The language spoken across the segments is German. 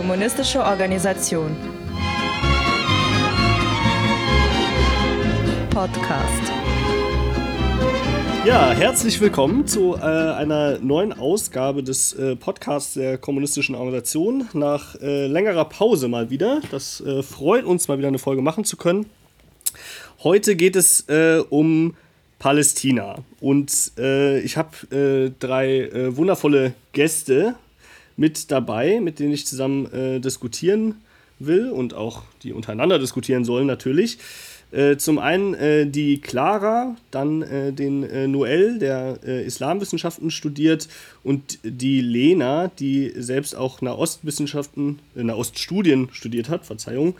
kommunistische Organisation. Podcast. Ja, herzlich willkommen zu äh, einer neuen Ausgabe des äh, Podcasts der kommunistischen Organisation. Nach äh, längerer Pause mal wieder. Das äh, freut uns, mal wieder eine Folge machen zu können. Heute geht es äh, um Palästina. Und äh, ich habe drei wundervolle Gäste mit dabei, mit denen ich zusammen diskutieren will und auch die untereinander diskutieren sollen natürlich. Äh, zum einen äh, die Clara, dann äh, den äh, Noel, der äh, Islamwissenschaften studiert, und die Lena, die selbst auch Nahostwissenschaften, äh, Nahoststudien studiert hat, Verzeihung,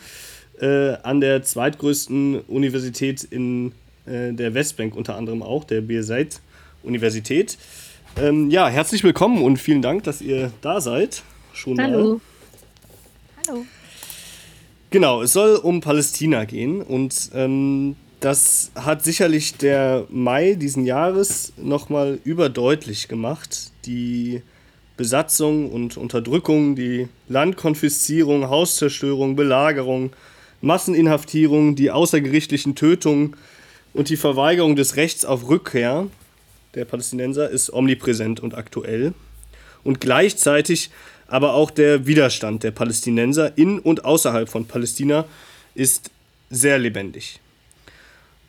an der zweitgrößten Universität in der Westbank unter anderem auch, der Birzeit Universität. Ähm, ja, herzlich willkommen und vielen Dank, dass ihr da seid. Schon Hallo. Mal. Hallo. Genau, es soll um Palästina gehen und ähm, das hat sicherlich der Mai diesen Jahres nochmal überdeutlich gemacht. Die Besatzung und Unterdrückung, die Landkonfiszierung, Hauszerstörung, Belagerung, Masseninhaftierung, die außergerichtlichen Tötungen und die Verweigerung des Rechts auf Rückkehr der Palästinenser ist omnipräsent und aktuell. Und gleichzeitig aber auch der Widerstand der Palästinenser in und außerhalb von Palästina ist sehr lebendig.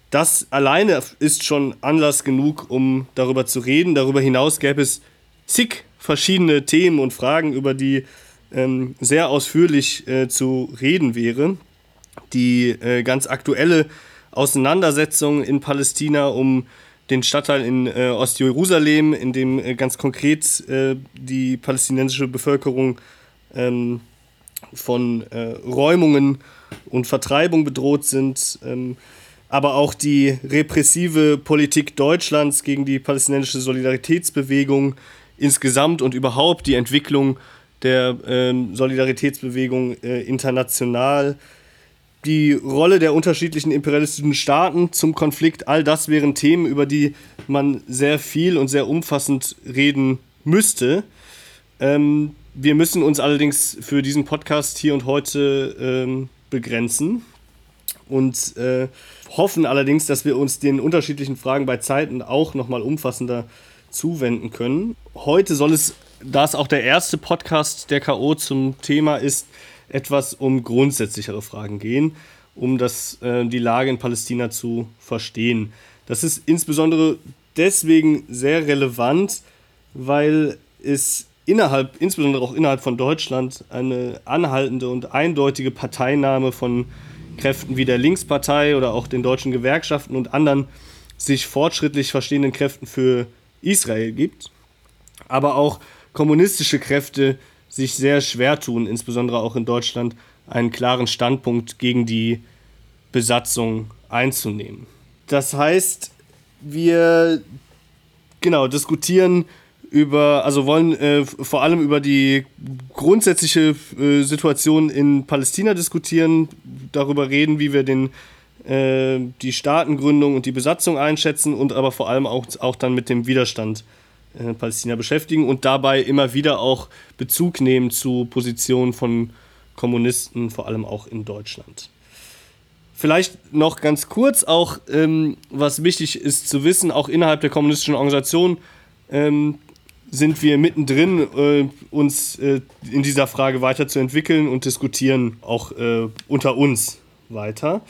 Das alleine ist schon Anlass genug, um darüber zu reden. Darüber hinaus gäbe es zig verschiedene Themen und Fragen, über die ähm, sehr ausführlich äh, zu reden wäre. Die äh, ganz aktuelle Auseinandersetzung in Palästina um den Stadtteil in äh, Ostjerusalem, in dem äh, ganz konkret äh, die palästinensische Bevölkerung ähm, von äh, Räumungen und Vertreibung bedroht sind, ähm, aber auch die repressive Politik Deutschlands gegen die palästinensische Solidaritätsbewegung insgesamt und überhaupt die Entwicklung der ähm, Solidaritätsbewegung äh, international die Rolle der unterschiedlichen imperialistischen Staaten zum Konflikt, all das wären Themen, über die man sehr viel und sehr umfassend reden müsste. Ähm, wir müssen uns allerdings für diesen Podcast hier und heute ähm, begrenzen und äh, hoffen allerdings, dass wir uns den unterschiedlichen Fragen bei Zeiten auch nochmal umfassender zuwenden können. Heute soll es, da es auch der erste Podcast der KO zum Thema ist, etwas um grundsätzlichere Fragen gehen, um das, äh, die Lage in Palästina zu verstehen. Das ist insbesondere deswegen sehr relevant, weil es innerhalb, insbesondere auch innerhalb von Deutschland, eine anhaltende und eindeutige Parteinahme von Kräften wie der Linkspartei oder auch den deutschen Gewerkschaften und anderen sich fortschrittlich verstehenden Kräften für Israel gibt, aber auch kommunistische Kräfte, sich sehr schwer tun, insbesondere auch in Deutschland, einen klaren Standpunkt gegen die Besatzung einzunehmen. Das heißt, wir genau diskutieren über, also wollen äh, vor allem über die grundsätzliche äh, Situation in Palästina diskutieren, darüber reden, wie wir den, äh, die Staatengründung und die Besatzung einschätzen und aber vor allem auch, auch dann mit dem Widerstand äh, Palästina beschäftigen und dabei immer wieder auch Bezug nehmen zu Positionen von Kommunisten, vor allem auch in Deutschland. Vielleicht noch ganz kurz auch, ähm, was wichtig ist zu wissen, auch innerhalb der kommunistischen Organisation ähm, sind wir mittendrin, äh, uns äh, in dieser Frage weiterzuentwickeln und diskutieren auch äh, unter uns weiter.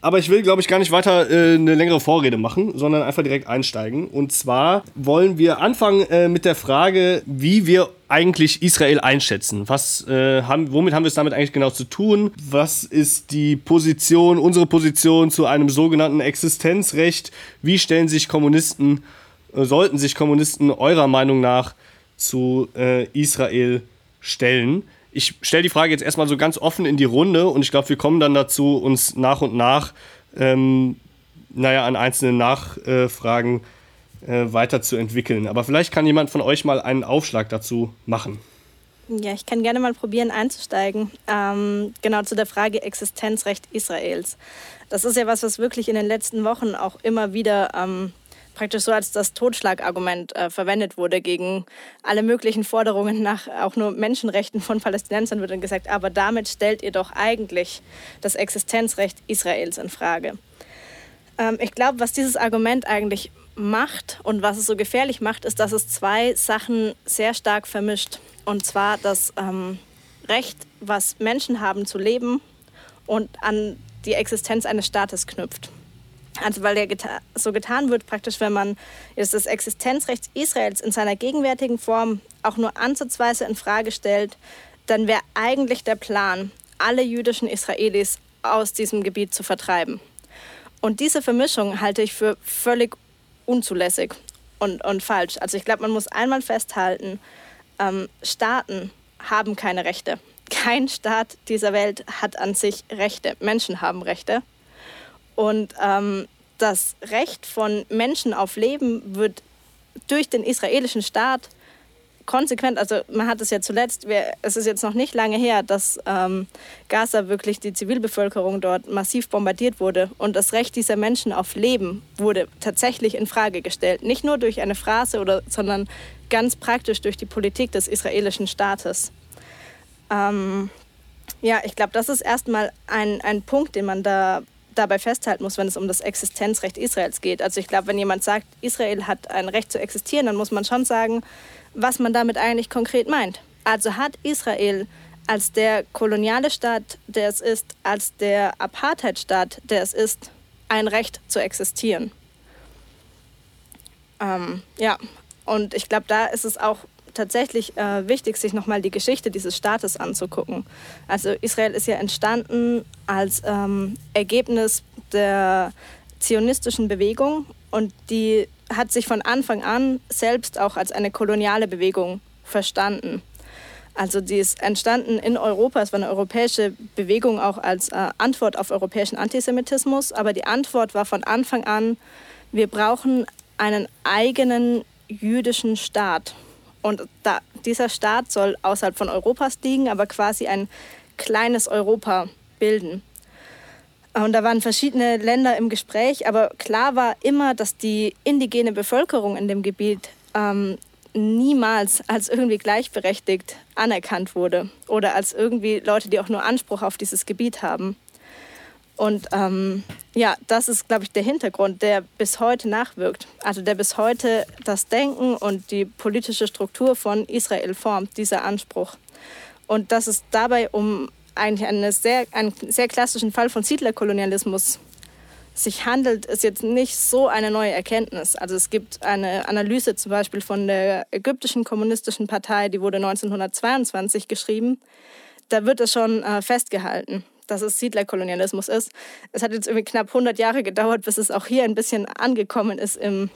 Aber ich will, glaube ich, gar nicht weiter äh, eine längere Vorrede machen, sondern einfach direkt einsteigen. Und zwar wollen wir anfangen äh, mit der Frage, wie wir eigentlich Israel einschätzen. Was, äh, haben, womit haben wir es damit eigentlich genau zu tun? Was ist die Position, unsere Position zu einem sogenannten Existenzrecht? Wie stellen sich Kommunisten, äh, sollten sich Kommunisten eurer Meinung nach zu äh, Israel stellen? Ich stelle die Frage jetzt erstmal so ganz offen in die Runde und ich glaube, wir kommen dann dazu, uns nach und nach, ähm, naja, an einzelnen Nachfragen äh, weiterzuentwickeln. Aber vielleicht kann jemand von euch mal einen Aufschlag dazu machen. Ja, ich kann gerne mal probieren einzusteigen. Ähm, genau zu der Frage Existenzrecht Israels. Das ist ja was, was wirklich in den letzten Wochen auch immer wieder ähm, praktisch so als das Totschlagargument äh, verwendet wurde gegen alle möglichen Forderungen nach auch nur Menschenrechten von Palästinensern, wird dann gesagt, aber damit stellt ihr doch eigentlich das Existenzrecht Israels in Frage. Ähm, ich glaube, was dieses Argument eigentlich macht und was es so gefährlich macht, ist, dass es zwei Sachen sehr stark vermischt. Und zwar das ähm, Recht, was Menschen haben zu leben und an die Existenz eines Staates knüpft. Also weil ja geta so getan wird, praktisch, wenn man jetzt das Existenzrecht Israels in seiner gegenwärtigen Form auch nur ansatzweise in Frage stellt, dann wäre eigentlich der Plan, alle jüdischen Israelis aus diesem Gebiet zu vertreiben. Und diese Vermischung halte ich für völlig unzulässig und, und falsch. Also ich glaube, man muss einmal festhalten, ähm, Staaten haben keine Rechte. Kein Staat dieser Welt hat an sich Rechte. Menschen haben Rechte. Und ähm, das Recht von Menschen auf Leben wird durch den israelischen Staat konsequent, also man hat es ja zuletzt, es ist jetzt noch nicht lange her, dass ähm, Gaza wirklich die Zivilbevölkerung dort massiv bombardiert wurde und das Recht dieser Menschen auf Leben wurde tatsächlich in Frage gestellt. Nicht nur durch eine Phrase, oder, sondern ganz praktisch durch die Politik des israelischen Staates. Ähm, ja, ich glaube, das ist erstmal ein, ein Punkt, den man da dabei festhalten muss, wenn es um das Existenzrecht Israels geht. Also ich glaube, wenn jemand sagt, Israel hat ein Recht zu existieren, dann muss man schon sagen, was man damit eigentlich konkret meint. Also hat Israel als der koloniale Staat, der es ist, als der Apartheidstaat, der es ist, ein Recht zu existieren. Ähm, ja, und ich glaube, da ist es auch tatsächlich äh, wichtig, sich nochmal die Geschichte dieses Staates anzugucken. Also Israel ist ja entstanden als ähm, Ergebnis der zionistischen Bewegung und die hat sich von Anfang an selbst auch als eine koloniale Bewegung verstanden. Also die ist entstanden in Europa, es war eine europäische Bewegung auch als äh, Antwort auf europäischen Antisemitismus, aber die Antwort war von Anfang an, wir brauchen einen eigenen jüdischen Staat. Und da, dieser Staat soll außerhalb von Europas liegen, aber quasi ein kleines Europa bilden. Und da waren verschiedene Länder im Gespräch, aber klar war immer, dass die indigene Bevölkerung in dem Gebiet ähm, niemals als irgendwie gleichberechtigt anerkannt wurde oder als irgendwie Leute, die auch nur Anspruch auf dieses Gebiet haben. Und ähm, ja, das ist, glaube ich, der Hintergrund, der bis heute nachwirkt. Also der bis heute das Denken und die politische Struktur von Israel formt, dieser Anspruch. Und dass es dabei um eigentlich eine sehr, einen sehr klassischen Fall von Siedlerkolonialismus sich handelt, ist jetzt nicht so eine neue Erkenntnis. Also es gibt eine Analyse zum Beispiel von der ägyptischen kommunistischen Partei, die wurde 1922 geschrieben. Da wird es schon äh, festgehalten dass es Siedlerkolonialismus ist. Es hat jetzt irgendwie knapp 100 Jahre gedauert, bis es auch hier ein bisschen angekommen ist im,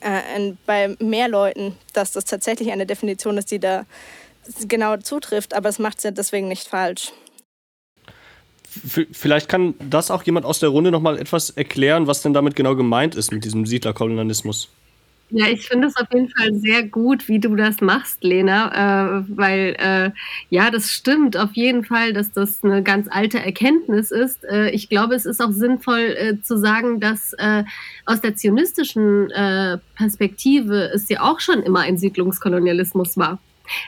äh, in, bei mehr Leuten, dass das tatsächlich eine Definition ist, die da genau zutrifft, aber es macht es ja deswegen nicht falsch. Vielleicht kann das auch jemand aus der Runde noch mal etwas erklären, was denn damit genau gemeint ist mit diesem Siedlerkolonialismus. Ja, ich finde es auf jeden Fall sehr gut, wie du das machst, Lena, äh, weil äh, ja, das stimmt auf jeden Fall, dass das eine ganz alte Erkenntnis ist. Äh, ich glaube, es ist auch sinnvoll äh, zu sagen, dass äh, aus der zionistischen äh, Perspektive es ja auch schon immer ein Siedlungskolonialismus war.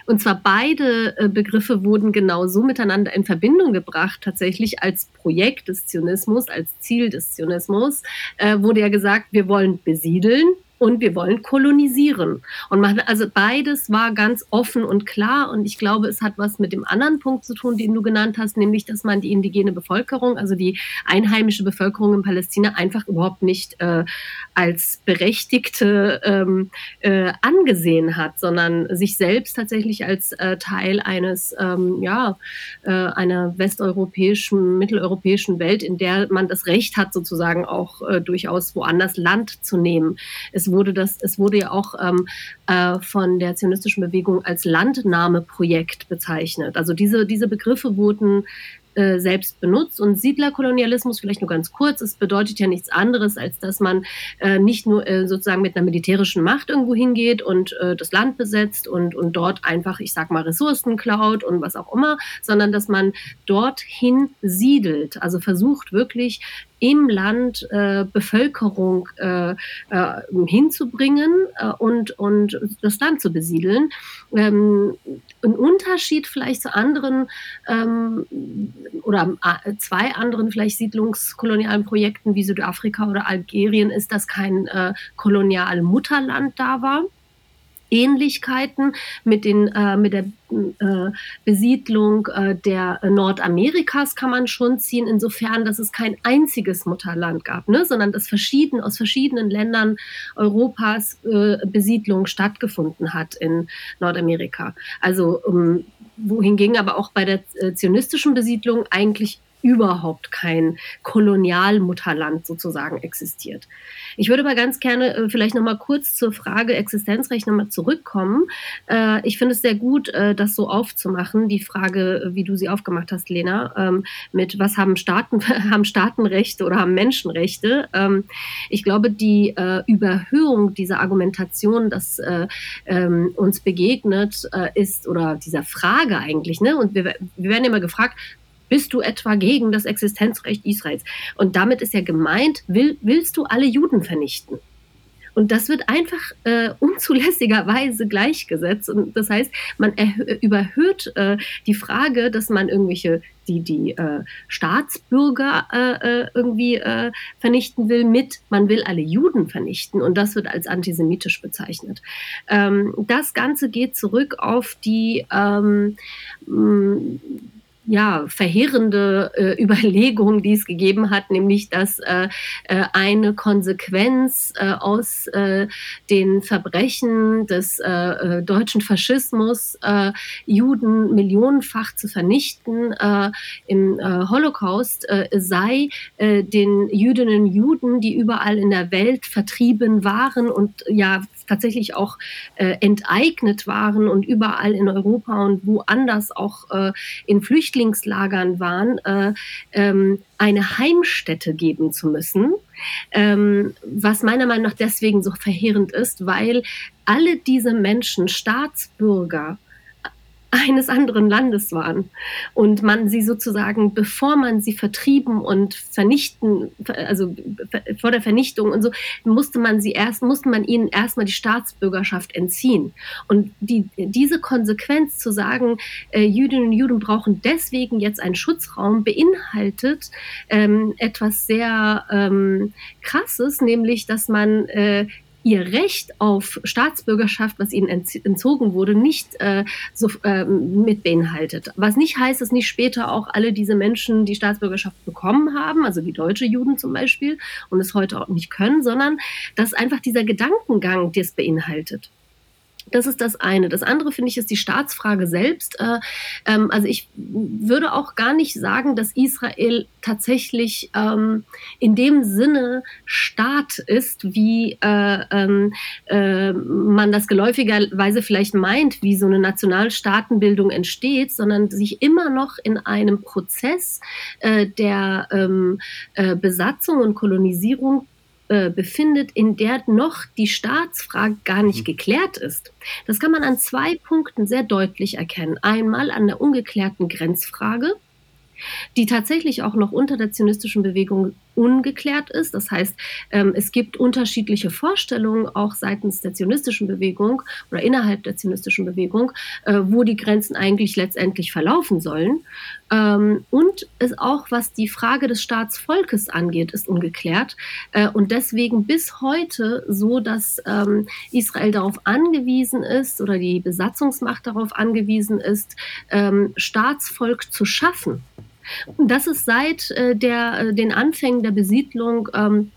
Und zwar beide Begriffe wurden genau so miteinander in Verbindung gebracht, tatsächlich als Projekt des Zionismus, als Ziel des Zionismus, wurde ja gesagt, wir wollen besiedeln, und wir wollen kolonisieren. Und man, also beides war ganz offen und klar. Und ich glaube, es hat was mit dem anderen Punkt zu tun, den du genannt hast, nämlich, dass man die indigene Bevölkerung, also die einheimische Bevölkerung in Palästina einfach überhaupt nicht äh, als Berechtigte ähm, äh, angesehen hat, sondern sich selbst tatsächlich als äh, Teil eines, ähm, ja, äh, einer westeuropäischen, mitteleuropäischen Welt, in der man das Recht hat, sozusagen auch äh, durchaus woanders Land zu nehmen. Es wurde das, es wurde ja auch ähm, äh, von der zionistischen Bewegung als Landnahmeprojekt bezeichnet. Also diese, diese Begriffe wurden äh, selbst benutzt. Und Siedlerkolonialismus, vielleicht nur ganz kurz, es bedeutet ja nichts anderes, als dass man äh, nicht nur äh, sozusagen mit einer militärischen Macht irgendwo hingeht und äh, das Land besetzt und, und dort einfach, ich sag mal, Ressourcen klaut und was auch immer, sondern dass man dorthin siedelt. Also versucht wirklich im Land äh, Bevölkerung äh, äh, hinzubringen äh, und, und das Land zu besiedeln. Ähm, ein Unterschied vielleicht zu anderen ähm, oder äh, zwei anderen vielleicht siedlungskolonialen Projekten wie Südafrika oder Algerien ist, dass kein äh, Kolonialmutterland da war. Ähnlichkeiten mit, den, äh, mit der äh, Besiedlung äh, der Nordamerikas kann man schon ziehen, insofern, dass es kein einziges Mutterland gab, ne? sondern dass verschieden, aus verschiedenen Ländern Europas äh, Besiedlung stattgefunden hat in Nordamerika. Also um, wohingegen aber auch bei der äh, zionistischen Besiedlung eigentlich überhaupt kein Kolonialmutterland sozusagen existiert. Ich würde aber ganz gerne äh, vielleicht noch mal kurz zur Frage Existenzrecht noch mal zurückkommen. Äh, ich finde es sehr gut, äh, das so aufzumachen, die Frage, äh, wie du sie aufgemacht hast, Lena, ähm, mit was haben Staaten, haben Staatenrechte oder haben Menschenrechte. Ähm, ich glaube, die äh, Überhöhung dieser Argumentation, das äh, ähm, uns begegnet, ist, oder dieser Frage eigentlich, ne? Und wir, wir werden immer gefragt, bist du etwa gegen das Existenzrecht Israels? Und damit ist ja gemeint, will, willst du alle Juden vernichten? Und das wird einfach äh, unzulässigerweise gleichgesetzt. Und das heißt, man überhöht äh, die Frage, dass man irgendwelche, die, die äh, Staatsbürger äh, äh, irgendwie äh, vernichten will, mit, man will alle Juden vernichten. Und das wird als antisemitisch bezeichnet. Ähm, das Ganze geht zurück auf die ähm, ja, verheerende äh, Überlegung, die es gegeben hat, nämlich dass äh, äh, eine Konsequenz äh, aus äh, den Verbrechen des äh, deutschen Faschismus, Juden millionenfach zu vernichten im Holocaust, sei den Jüdinnen und Juden, die überall in der Welt vertrieben waren und ja tatsächlich auch enteignet waren und überall in Europa und woanders auch in Flüchtlingslagern waren, äh, ähm, eine Heimstätte geben zu müssen, ähm, was meiner Meinung nach deswegen so verheerend ist, weil alle diese Menschen, Staatsbürger, eines anderen Landes waren und man sie sozusagen, bevor man sie vertrieben und vernichten, also vor der Vernichtung und so, musste man sie erst, musste man ihnen erstmal die Staatsbürgerschaft entziehen. Und die, diese Konsequenz zu sagen, äh, Jüdinnen und Juden brauchen deswegen jetzt einen Schutzraum, beinhaltet ähm, etwas sehr ähm, krasses, nämlich, dass man äh, ihr Recht auf Staatsbürgerschaft, was ihnen entzogen wurde, nicht äh, so, äh, mit beinhaltet. Was nicht heißt, dass nicht später auch alle diese Menschen die Staatsbürgerschaft bekommen haben, also die deutsche Juden zum Beispiel, und es heute auch nicht können, sondern dass einfach dieser Gedankengang das beinhaltet. Das ist das eine. Das andere, finde ich, ist die Staatsfrage selbst. Äh, ähm, also ich würde auch gar nicht sagen, dass Israel tatsächlich ähm, in dem Sinne Staat ist, wie äh, ähm, äh, man das geläufigerweise vielleicht meint, wie so eine Nationalstaatenbildung entsteht, sondern sich immer noch in einem Prozess der Besatzung und Kolonisierung äh, befindet, in der noch die Staatsfrage gar nicht mhm. geklärt ist. Das kann man an zwei Punkten sehr deutlich erkennen. Einmal an der ungeklärten Grenzfrage, die tatsächlich auch noch unter der zionistischen Bewegung ungeklärt ist. Das heißt, ähm, es gibt unterschiedliche Vorstellungen auch seitens der zionistischen Bewegung oder innerhalb der zionistischen Bewegung, äh, wo die Grenzen eigentlich letztendlich verlaufen sollen. Ähm, und es auch, was die Frage des Staatsvolkes angeht, ist ungeklärt. Äh, und deswegen bis heute so, dass ähm, Israel darauf angewiesen ist oder die Besatzungsmacht darauf angewiesen ist, Staatsvolk zu schaffen. Und das ist seit äh, der, äh, den Anfängen der Besiedlung ähm,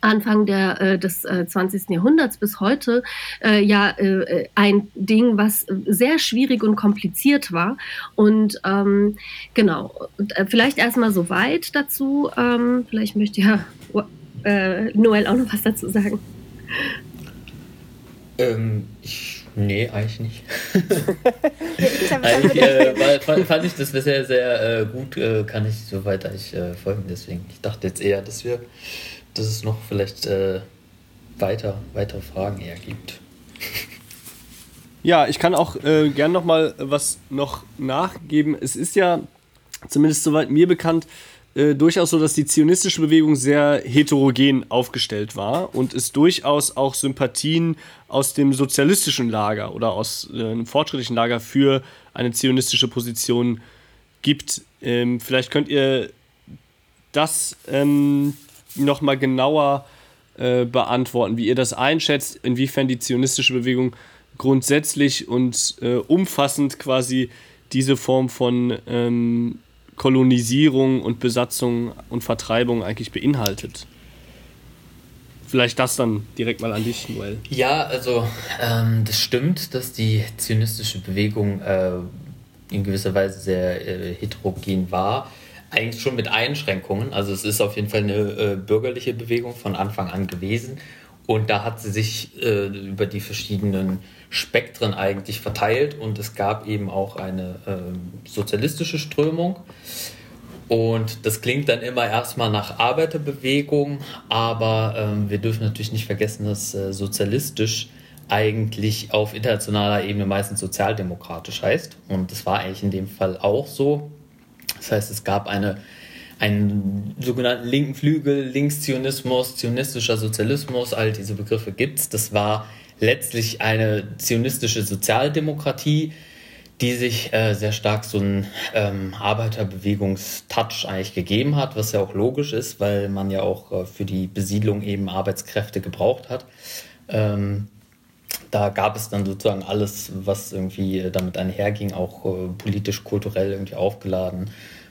Anfang der, äh, des äh, 20. Jahrhunderts bis heute äh, ja äh, ein Ding, was sehr schwierig und kompliziert war. Und ähm, genau, vielleicht erstmal so weit dazu. Ähm, vielleicht möchte ja Noel auch noch was dazu sagen. Ähm, ich Nee, eigentlich nicht. eigentlich äh, fand, fand, ich das bisher sehr äh, gut, äh, kann ich soweit eigentlich äh, folgen. Deswegen, ich dachte jetzt eher, dass wir, dass es noch vielleicht äh, weiter, weitere Fragen eher gibt. Ja, ich kann auch äh, gern noch mal was noch nachgeben. Es ist ja, zumindest soweit mir bekannt, äh, durchaus so, dass die zionistische Bewegung sehr heterogen aufgestellt war und es durchaus auch Sympathien aus dem sozialistischen Lager oder aus äh, einem fortschrittlichen Lager für eine zionistische Position gibt. Ähm, vielleicht könnt ihr das ähm, nochmal genauer äh, beantworten, wie ihr das einschätzt, inwiefern die zionistische Bewegung grundsätzlich und äh, umfassend quasi diese Form von ähm, Kolonisierung und Besatzung und Vertreibung eigentlich beinhaltet. Vielleicht das dann direkt mal an dich, Noel. Ja, also ähm, das stimmt, dass die zionistische Bewegung äh, in gewisser Weise sehr äh, heterogen war. Eigentlich schon mit Einschränkungen. Also es ist auf jeden Fall eine äh, bürgerliche Bewegung von Anfang an gewesen. Und da hat sie sich äh, über die verschiedenen Spektren eigentlich verteilt und es gab eben auch eine ähm, sozialistische Strömung. Und das klingt dann immer erstmal nach Arbeiterbewegung, aber ähm, wir dürfen natürlich nicht vergessen, dass äh, sozialistisch eigentlich auf internationaler Ebene meistens sozialdemokratisch heißt. Und das war eigentlich in dem Fall auch so. Das heißt, es gab eine, einen sogenannten linken Flügel, Linkszionismus, zionistischer Sozialismus, all diese Begriffe gibt es. Das war letztlich eine zionistische Sozialdemokratie, die sich äh, sehr stark so einen ähm, Arbeiterbewegungstouch eigentlich gegeben hat, was ja auch logisch ist, weil man ja auch äh, für die Besiedlung eben Arbeitskräfte gebraucht hat. Ähm, da gab es dann sozusagen alles, was irgendwie damit einherging, auch äh, politisch, kulturell irgendwie aufgeladen.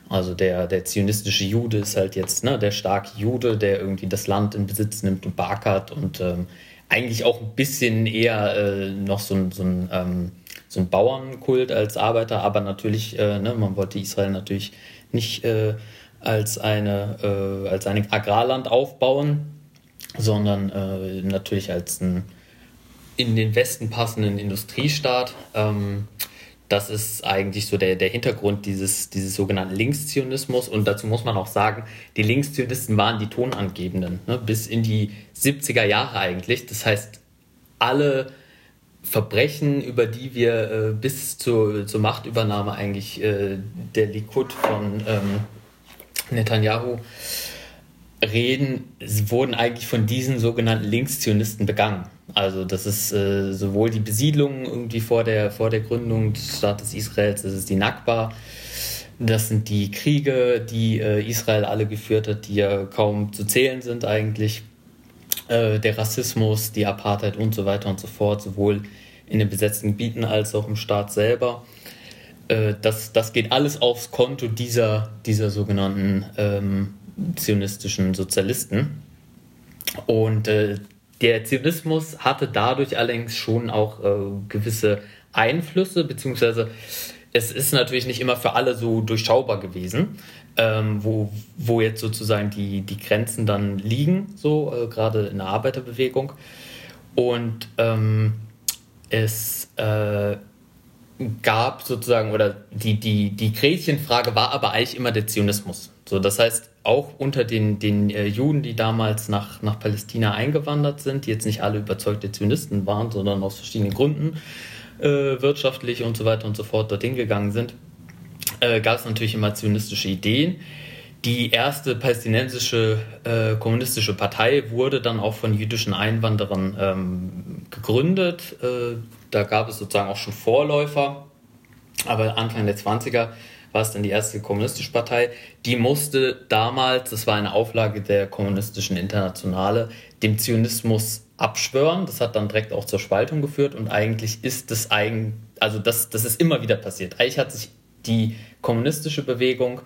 Also der, der zionistische Jude ist halt jetzt ne, der starke Jude, der irgendwie das Land in Besitz nimmt und bakert und ähm, eigentlich auch ein bisschen eher äh, noch so ein, so ein, ähm, so ein Bauernkult als Arbeiter, aber natürlich, äh, ne, man wollte Israel natürlich nicht äh, als, eine, äh, als ein Agrarland aufbauen, sondern äh, natürlich als ein in den Westen passenden Industriestaat. Ähm, das ist eigentlich so der, der Hintergrund dieses, dieses sogenannten Linkszionismus. Und dazu muss man auch sagen, die Linkszionisten waren die Tonangebenden, ne, bis in die 70er Jahre eigentlich. Das heißt, alle Verbrechen, über die wir äh, bis zur, zur Machtübernahme eigentlich äh, der Likud von ähm, Netanyahu reden, wurden eigentlich von diesen sogenannten Linkszionisten begangen. Also das ist äh, sowohl die Besiedlung irgendwie vor der, vor der Gründung des Staates Israels, das ist die Nakba, das sind die Kriege, die äh, Israel alle geführt hat, die ja kaum zu zählen sind eigentlich, äh, der Rassismus, die Apartheid und so weiter und so fort, sowohl in den besetzten Gebieten als auch im Staat selber. Äh, das, das geht alles aufs Konto dieser, dieser sogenannten ähm, zionistischen Sozialisten. Und äh, der Zionismus hatte dadurch allerdings schon auch äh, gewisse Einflüsse, beziehungsweise es ist natürlich nicht immer für alle so durchschaubar gewesen, ähm, wo, wo jetzt sozusagen die, die Grenzen dann liegen, so äh, gerade in der Arbeiterbewegung. Und ähm, es äh, gab sozusagen, oder die, die, die Gretchenfrage war aber eigentlich immer der Zionismus. So, das heißt, auch unter den, den äh, Juden, die damals nach, nach Palästina eingewandert sind, die jetzt nicht alle überzeugte Zionisten waren, sondern aus verschiedenen Gründen äh, wirtschaftlich und so weiter und so fort dorthin gegangen sind, äh, gab es natürlich immer zionistische Ideen. Die erste palästinensische äh, kommunistische Partei wurde dann auch von jüdischen Einwanderern ähm, gegründet. Äh, da gab es sozusagen auch schon Vorläufer, aber Anfang der 20er war es dann die erste kommunistische Partei, die musste damals, das war eine Auflage der kommunistischen Internationale, dem Zionismus abschwören. Das hat dann direkt auch zur Spaltung geführt und eigentlich ist das eigen, also das, das ist immer wieder passiert. Eigentlich hat sich die kommunistische Bewegung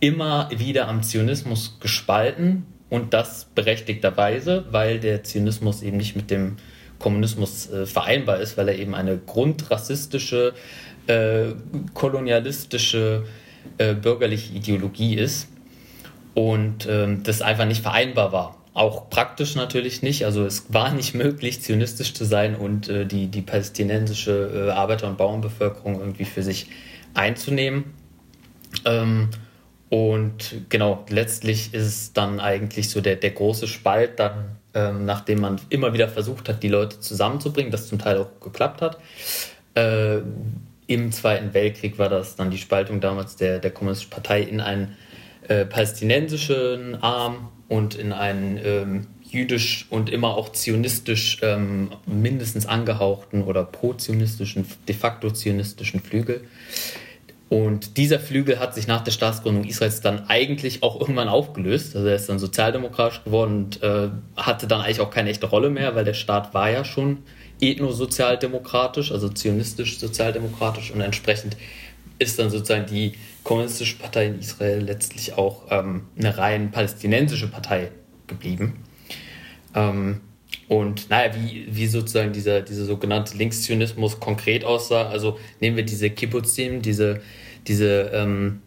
immer wieder am Zionismus gespalten und das berechtigterweise, weil der Zionismus eben nicht mit dem Kommunismus äh, vereinbar ist, weil er eben eine grundrassistische äh, kolonialistische äh, bürgerliche Ideologie ist und ähm, das einfach nicht vereinbar war. Auch praktisch natürlich nicht. Also es war nicht möglich, zionistisch zu sein und äh, die, die palästinensische äh, Arbeiter- und Bauernbevölkerung irgendwie für sich einzunehmen. Ähm, und genau, letztlich ist es dann eigentlich so der, der große Spalt, dann, ähm, nachdem man immer wieder versucht hat, die Leute zusammenzubringen, das zum Teil auch geklappt hat, äh, im Zweiten Weltkrieg war das dann die Spaltung damals der, der Kommunistischen Partei in ein äh, palästinensischen Arm und in einen ähm, jüdisch und immer auch zionistisch ähm, mindestens angehauchten oder pro-zionistischen, de facto zionistischen Flügel. Und dieser Flügel hat sich nach der Staatsgründung Israels dann eigentlich auch irgendwann aufgelöst. Also er ist dann sozialdemokratisch geworden und äh, hatte dann eigentlich auch keine echte Rolle mehr, weil der Staat war ja schon ethnosozialdemokratisch, also zionistisch sozialdemokratisch und entsprechend ist dann sozusagen die kommunistische Partei in Israel letztlich auch ähm, eine rein palästinensische Partei geblieben. Ähm, und naja, wie, wie sozusagen dieser, dieser sogenannte Linkszionismus konkret aussah, also nehmen wir diese Kibbutzim, diese, diese ähm,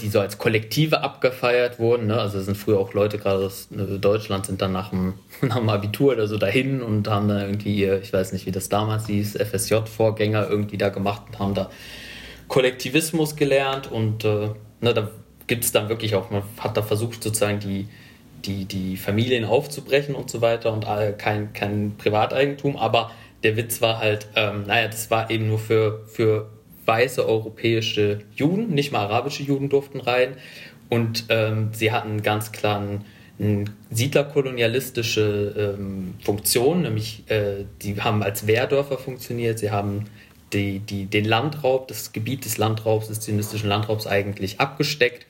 die so als Kollektive abgefeiert wurden. Ne? Also sind früher auch Leute gerade aus äh, Deutschland sind dann nach dem, nach dem Abitur oder so dahin und haben dann irgendwie ihr, ich weiß nicht, wie das damals hieß, FSJ-Vorgänger irgendwie da gemacht und haben da Kollektivismus gelernt und äh, ne, da gibt es dann wirklich auch, man hat da versucht sozusagen die, die, die Familien aufzubrechen und so weiter und kein, kein Privateigentum, aber der Witz war halt, ähm, naja, das war eben nur für, für weiße europäische Juden, nicht mal arabische Juden durften rein. Und ähm, sie hatten ganz klar eine siedlerkolonialistische ähm, Funktion, nämlich äh, die haben als Wehrdörfer funktioniert, sie haben die, die, den Landraub, das Gebiet des Landraubs, des zionistischen Landraubs eigentlich abgesteckt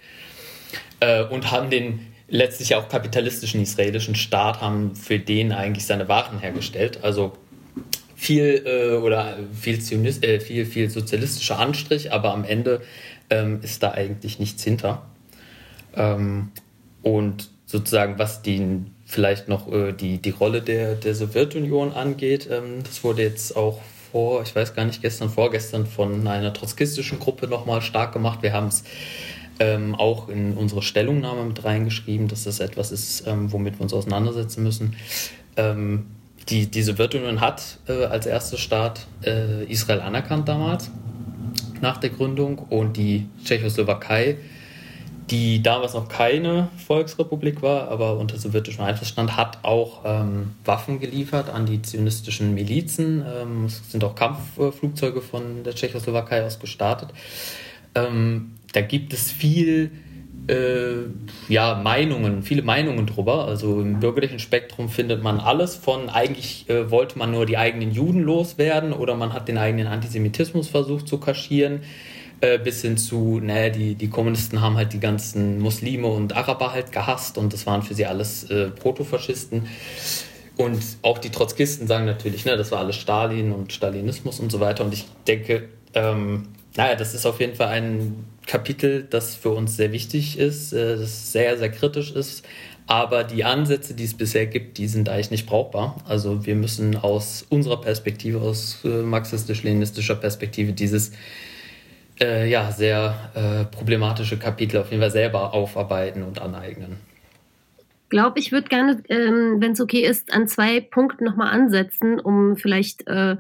äh, und haben den letztlich auch kapitalistischen israelischen Staat, haben für den eigentlich seine Waren hergestellt. Also viel äh, oder viel, Zionist, äh, viel, viel sozialistischer Anstrich, aber am Ende ähm, ist da eigentlich nichts hinter. Ähm, und sozusagen, was die vielleicht noch äh, die, die Rolle der, der Sowjetunion angeht, ähm, das wurde jetzt auch vor, ich weiß gar nicht, gestern, vorgestern von einer trotzkistischen Gruppe nochmal stark gemacht. Wir haben es ähm, auch in unsere Stellungnahme mit reingeschrieben, dass das etwas ist, ähm, womit wir uns auseinandersetzen müssen. Die, die Sowjetunion hat äh, als erster Staat äh, Israel anerkannt damals, nach der Gründung, und die Tschechoslowakei, die damals noch keine Volksrepublik war, aber unter sowjetischem Einfluss stand, hat auch ähm, Waffen geliefert an die zionistischen Milizen. Ähm, es sind auch Kampfflugzeuge von der Tschechoslowakei aus gestartet. Ähm, da gibt es viel äh, ja, Meinungen, viele Meinungen drüber. Also im bürgerlichen Spektrum findet man alles von, eigentlich äh, wollte man nur die eigenen Juden loswerden oder man hat den eigenen Antisemitismus versucht zu kaschieren, äh, bis hin zu, naja, die, die Kommunisten haben halt die ganzen Muslime und Araber halt gehasst und das waren für sie alles äh, Protofaschisten. Und auch die Trotzkisten sagen natürlich, ne, das war alles Stalin und Stalinismus und so weiter. Und ich denke, ähm, naja, das ist auf jeden Fall ein Kapitel, das für uns sehr wichtig ist, äh, das sehr, sehr kritisch ist. Aber die Ansätze, die es bisher gibt, die sind eigentlich nicht brauchbar. Also wir müssen aus unserer Perspektive, aus äh, marxistisch-leninistischer Perspektive dieses äh, ja, sehr äh, problematische Kapitel auf jeden Fall selber aufarbeiten und aneignen glaube, ich würde gerne, ähm, wenn es okay ist, an zwei Punkten nochmal ansetzen, um vielleicht äh,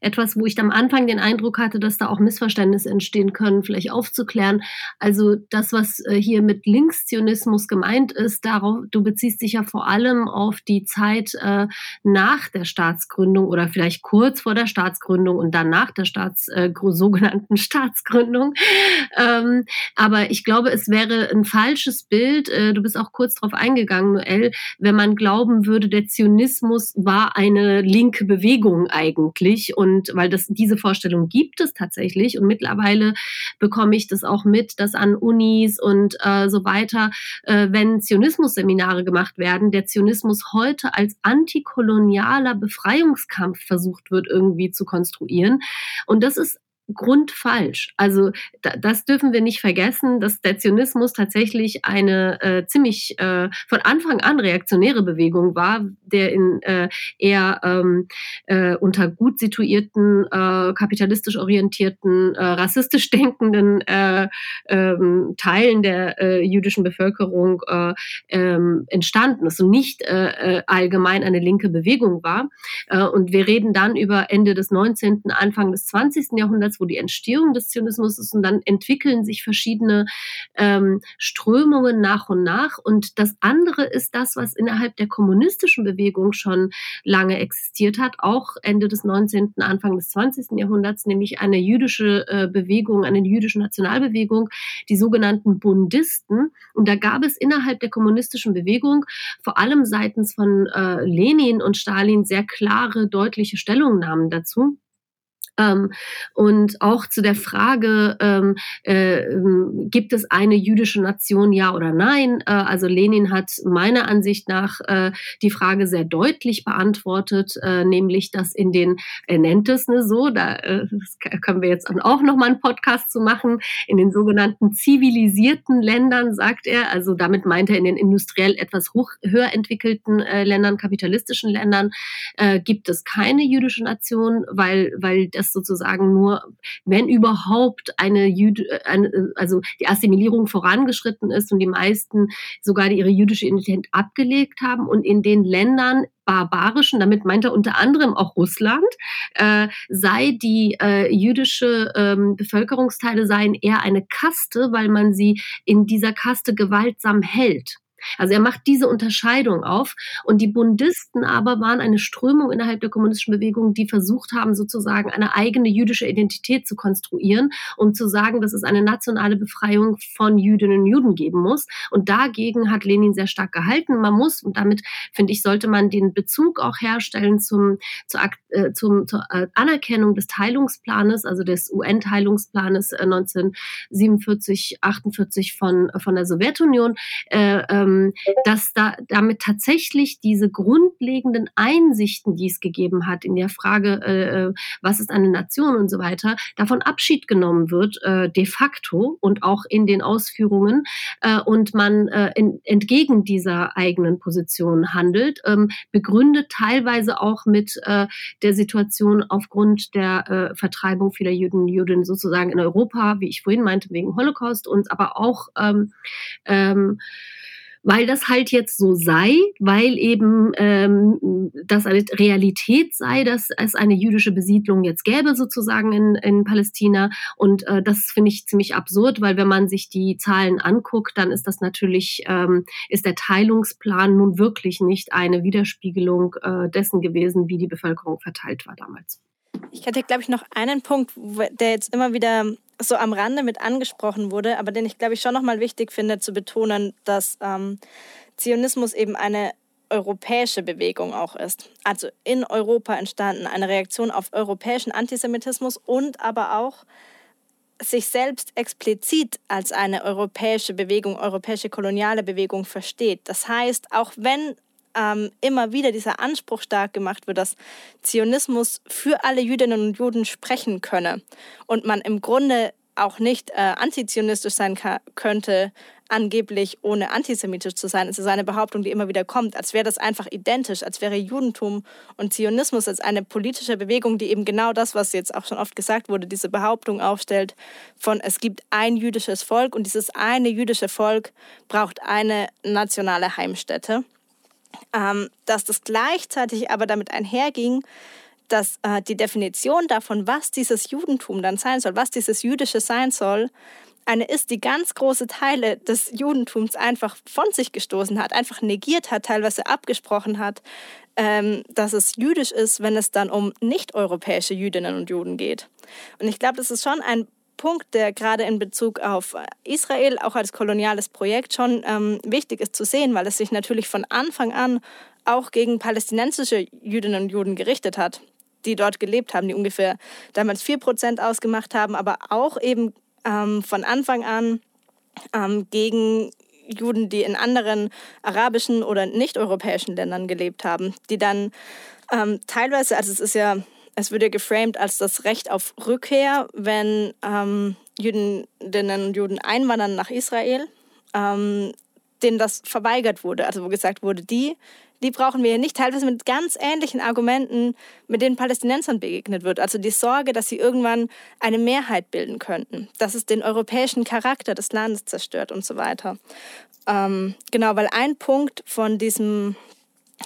etwas, wo ich am Anfang den Eindruck hatte, dass da auch Missverständnisse entstehen können, vielleicht aufzuklären. Also das, was äh, hier mit Linkszionismus gemeint ist, darauf, du beziehst dich ja vor allem auf die Zeit äh, nach der Staatsgründung oder vielleicht kurz vor der Staatsgründung und dann nach der Staats, äh, sogenannten Staatsgründung. Ähm, aber ich glaube, es wäre ein falsches Bild. Äh, du bist auch kurz darauf eingegangen, Manuel, wenn man glauben würde, der Zionismus war eine linke Bewegung eigentlich. Und weil das diese Vorstellung gibt es tatsächlich. Und mittlerweile bekomme ich das auch mit, dass an Unis und äh, so weiter, äh, wenn Zionismus-Seminare gemacht werden, der Zionismus heute als antikolonialer Befreiungskampf versucht wird irgendwie zu konstruieren. Und das ist grundfalsch. Also da, das dürfen wir nicht vergessen, dass der Zionismus tatsächlich eine äh, ziemlich äh, von Anfang an reaktionäre Bewegung war, der in äh, eher ähm, äh, unter gut situierten, äh, kapitalistisch orientierten, äh, rassistisch denkenden äh, ähm, Teilen der äh, jüdischen Bevölkerung äh, ähm, entstanden ist und nicht äh, äh allgemein eine linke Bewegung war. Äh, und wir reden dann über Ende des 19., Anfang des 20. Jahrhunderts wo die Entstehung des Zionismus ist und dann entwickeln sich verschiedene ähm, Strömungen nach und nach. Und das andere ist das, was innerhalb der kommunistischen Bewegung schon lange existiert hat, auch Ende des 19., Anfang des 20. Jahrhunderts, nämlich eine jüdische äh, Bewegung, eine jüdische Nationalbewegung, die sogenannten Bundisten. Und da gab es innerhalb der kommunistischen Bewegung vor allem seitens von äh, Lenin und Stalin sehr klare, deutliche Stellungnahmen dazu. Ähm, und auch zu der Frage, ähm, äh, gibt es eine jüdische Nation, ja oder nein? Äh, also Lenin hat meiner Ansicht nach äh, die Frage sehr deutlich beantwortet, äh, nämlich dass in den, er nennt es ne, so, da äh, können wir jetzt auch nochmal einen Podcast zu machen, in den sogenannten zivilisierten Ländern, sagt er, also damit meint er in den industriell etwas hoch, höher entwickelten äh, Ländern, kapitalistischen Ländern, gibt es keine jüdische Nation, weil, weil das es sozusagen nur, wenn überhaupt eine, Jüd eine also die Assimilierung vorangeschritten ist und die meisten sogar ihre jüdische Identität abgelegt haben und in den Ländern barbarischen, damit meint er unter anderem auch Russland, äh, sei die äh, jüdische ähm, Bevölkerungsteile seien eher eine Kaste, weil man sie in dieser Kaste gewaltsam hält. Also er macht diese Unterscheidung auf. Und die Bundisten aber waren eine Strömung innerhalb der kommunistischen Bewegung, die versucht haben, sozusagen eine eigene jüdische Identität zu konstruieren, um zu sagen, dass es eine nationale Befreiung von Jüdinnen und Juden geben muss. Und dagegen hat Lenin sehr stark gehalten. Man muss, und damit finde ich, sollte man den Bezug auch herstellen zum, zur, äh, zum, zur äh, Anerkennung des Teilungsplanes, also des UN-Teilungsplanes äh, 1947, 48 von, von der Sowjetunion. Äh, ähm, ähm, dass da damit tatsächlich diese grundlegenden Einsichten, die es gegeben hat in der Frage, äh, äh, was ist eine Nation und so weiter, davon Abschied genommen wird, äh, de facto und auch in den Ausführungen äh, und man äh, in, entgegen dieser eigenen Position handelt, ähm, begründet teilweise auch mit äh, der Situation aufgrund der Vertreibung vieler Juden und Juden sozusagen in Europa, wie ich vorhin meinte, wegen Holocaust und aber auch ähm, ähm, weil das halt jetzt so sei, weil eben ähm, das eine Realität sei, dass es eine jüdische Besiedlung jetzt gäbe, sozusagen in, in Palästina. Und äh, das finde ich ziemlich absurd, weil wenn man sich die Zahlen anguckt, dann ist das natürlich, ähm, ist der Teilungsplan nun wirklich nicht eine Widerspiegelung äh, dessen gewesen, wie die Bevölkerung verteilt war damals. Ich hätte, glaube ich, noch einen Punkt, der jetzt immer wieder so am Rande mit angesprochen wurde, aber den ich, glaube ich, schon nochmal wichtig finde zu betonen, dass ähm, Zionismus eben eine europäische Bewegung auch ist. Also in Europa entstanden, eine Reaktion auf europäischen Antisemitismus und aber auch sich selbst explizit als eine europäische Bewegung, europäische koloniale Bewegung versteht. Das heißt, auch wenn ähm, immer wieder dieser Anspruch stark gemacht wird, dass Zionismus für alle Jüdinnen und Juden sprechen könne und man im Grunde auch nicht äh, antizionistisch sein könnte, angeblich ohne antisemitisch zu sein. Es ist eine Behauptung, die immer wieder kommt, als wäre das einfach identisch, als wäre Judentum und Zionismus als eine politische Bewegung, die eben genau das, was jetzt auch schon oft gesagt wurde, diese Behauptung aufstellt von es gibt ein jüdisches Volk und dieses eine jüdische Volk braucht eine nationale Heimstätte ähm, dass das gleichzeitig aber damit einherging, dass äh, die Definition davon, was dieses Judentum dann sein soll, was dieses Jüdische sein soll, eine ist, die ganz große Teile des Judentums einfach von sich gestoßen hat, einfach negiert hat, teilweise abgesprochen hat, ähm, dass es jüdisch ist, wenn es dann um nicht-europäische Jüdinnen und Juden geht. Und ich glaube, das ist schon ein Punkt, der gerade in Bezug auf Israel auch als koloniales Projekt schon ähm, wichtig ist zu sehen, weil es sich natürlich von Anfang an auch gegen palästinensische Jüdinnen und Juden gerichtet hat, die dort gelebt haben, die ungefähr damals 4% ausgemacht haben, aber auch eben ähm, von Anfang an ähm, gegen Juden, die in anderen arabischen oder nicht-europäischen Ländern gelebt haben, die dann ähm, teilweise, also es ist ja es wird ja geframed als das Recht auf Rückkehr, wenn ähm, Jüdinnen und Juden einwandern nach Israel, ähm, denen das verweigert wurde. Also wo gesagt wurde, die, die brauchen wir hier nicht, teilweise mit ganz ähnlichen Argumenten, mit denen Palästinensern begegnet wird. Also die Sorge, dass sie irgendwann eine Mehrheit bilden könnten, dass es den europäischen Charakter des Landes zerstört und so weiter. Ähm, genau, weil ein Punkt von diesem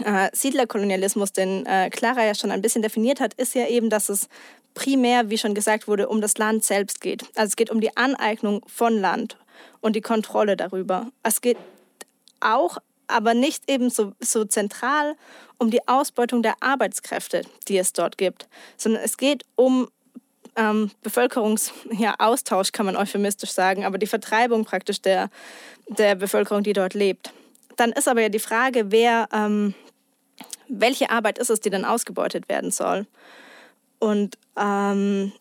äh, Siedlerkolonialismus, den äh, Clara ja schon ein bisschen definiert hat, ist ja eben, dass es primär, wie schon gesagt wurde, um das Land selbst geht. Also es geht um die Aneignung von Land und die Kontrolle darüber. Es geht auch, aber nicht eben so, so zentral um die Ausbeutung der Arbeitskräfte, die es dort gibt, sondern es geht um ähm, Bevölkerungsaustausch, ja, kann man euphemistisch sagen, aber die Vertreibung praktisch der, der Bevölkerung, die dort lebt. Dann ist aber ja die Frage, wer, ähm, welche Arbeit ist es, die dann ausgebeutet werden soll. Und ähm,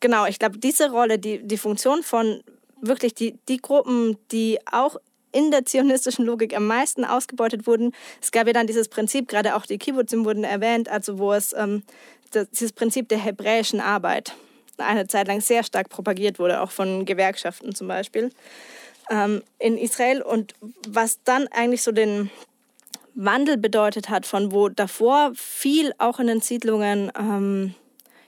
genau, ich glaube, diese Rolle, die, die Funktion von wirklich die, die Gruppen, die auch in der zionistischen Logik am meisten ausgebeutet wurden. Es gab ja dann dieses Prinzip, gerade auch die Kibbutzim wurden erwähnt, also wo es ähm, das, dieses Prinzip der hebräischen Arbeit eine Zeit lang sehr stark propagiert wurde, auch von Gewerkschaften zum Beispiel ähm, in Israel. Und was dann eigentlich so den Wandel bedeutet hat, von wo davor viel auch in den Siedlungen ähm,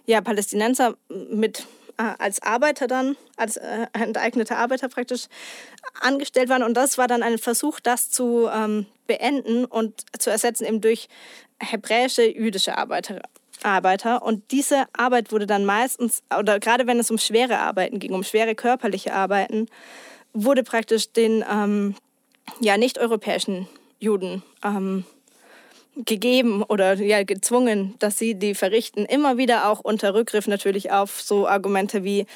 ja, Palästinenser mit äh, als Arbeiter dann, als äh, enteignete Arbeiter praktisch angestellt waren. Und das war dann ein Versuch, das zu ähm, beenden und zu ersetzen eben durch hebräische, jüdische Arbeiter. Arbeiter. Und diese Arbeit wurde dann meistens, oder gerade wenn es um schwere Arbeiten ging, um schwere körperliche Arbeiten, wurde praktisch den ähm, ja, nicht-europäischen Juden ähm, gegeben oder ja, gezwungen, dass sie die verrichten. Immer wieder auch unter Rückgriff natürlich auf so Argumente wie,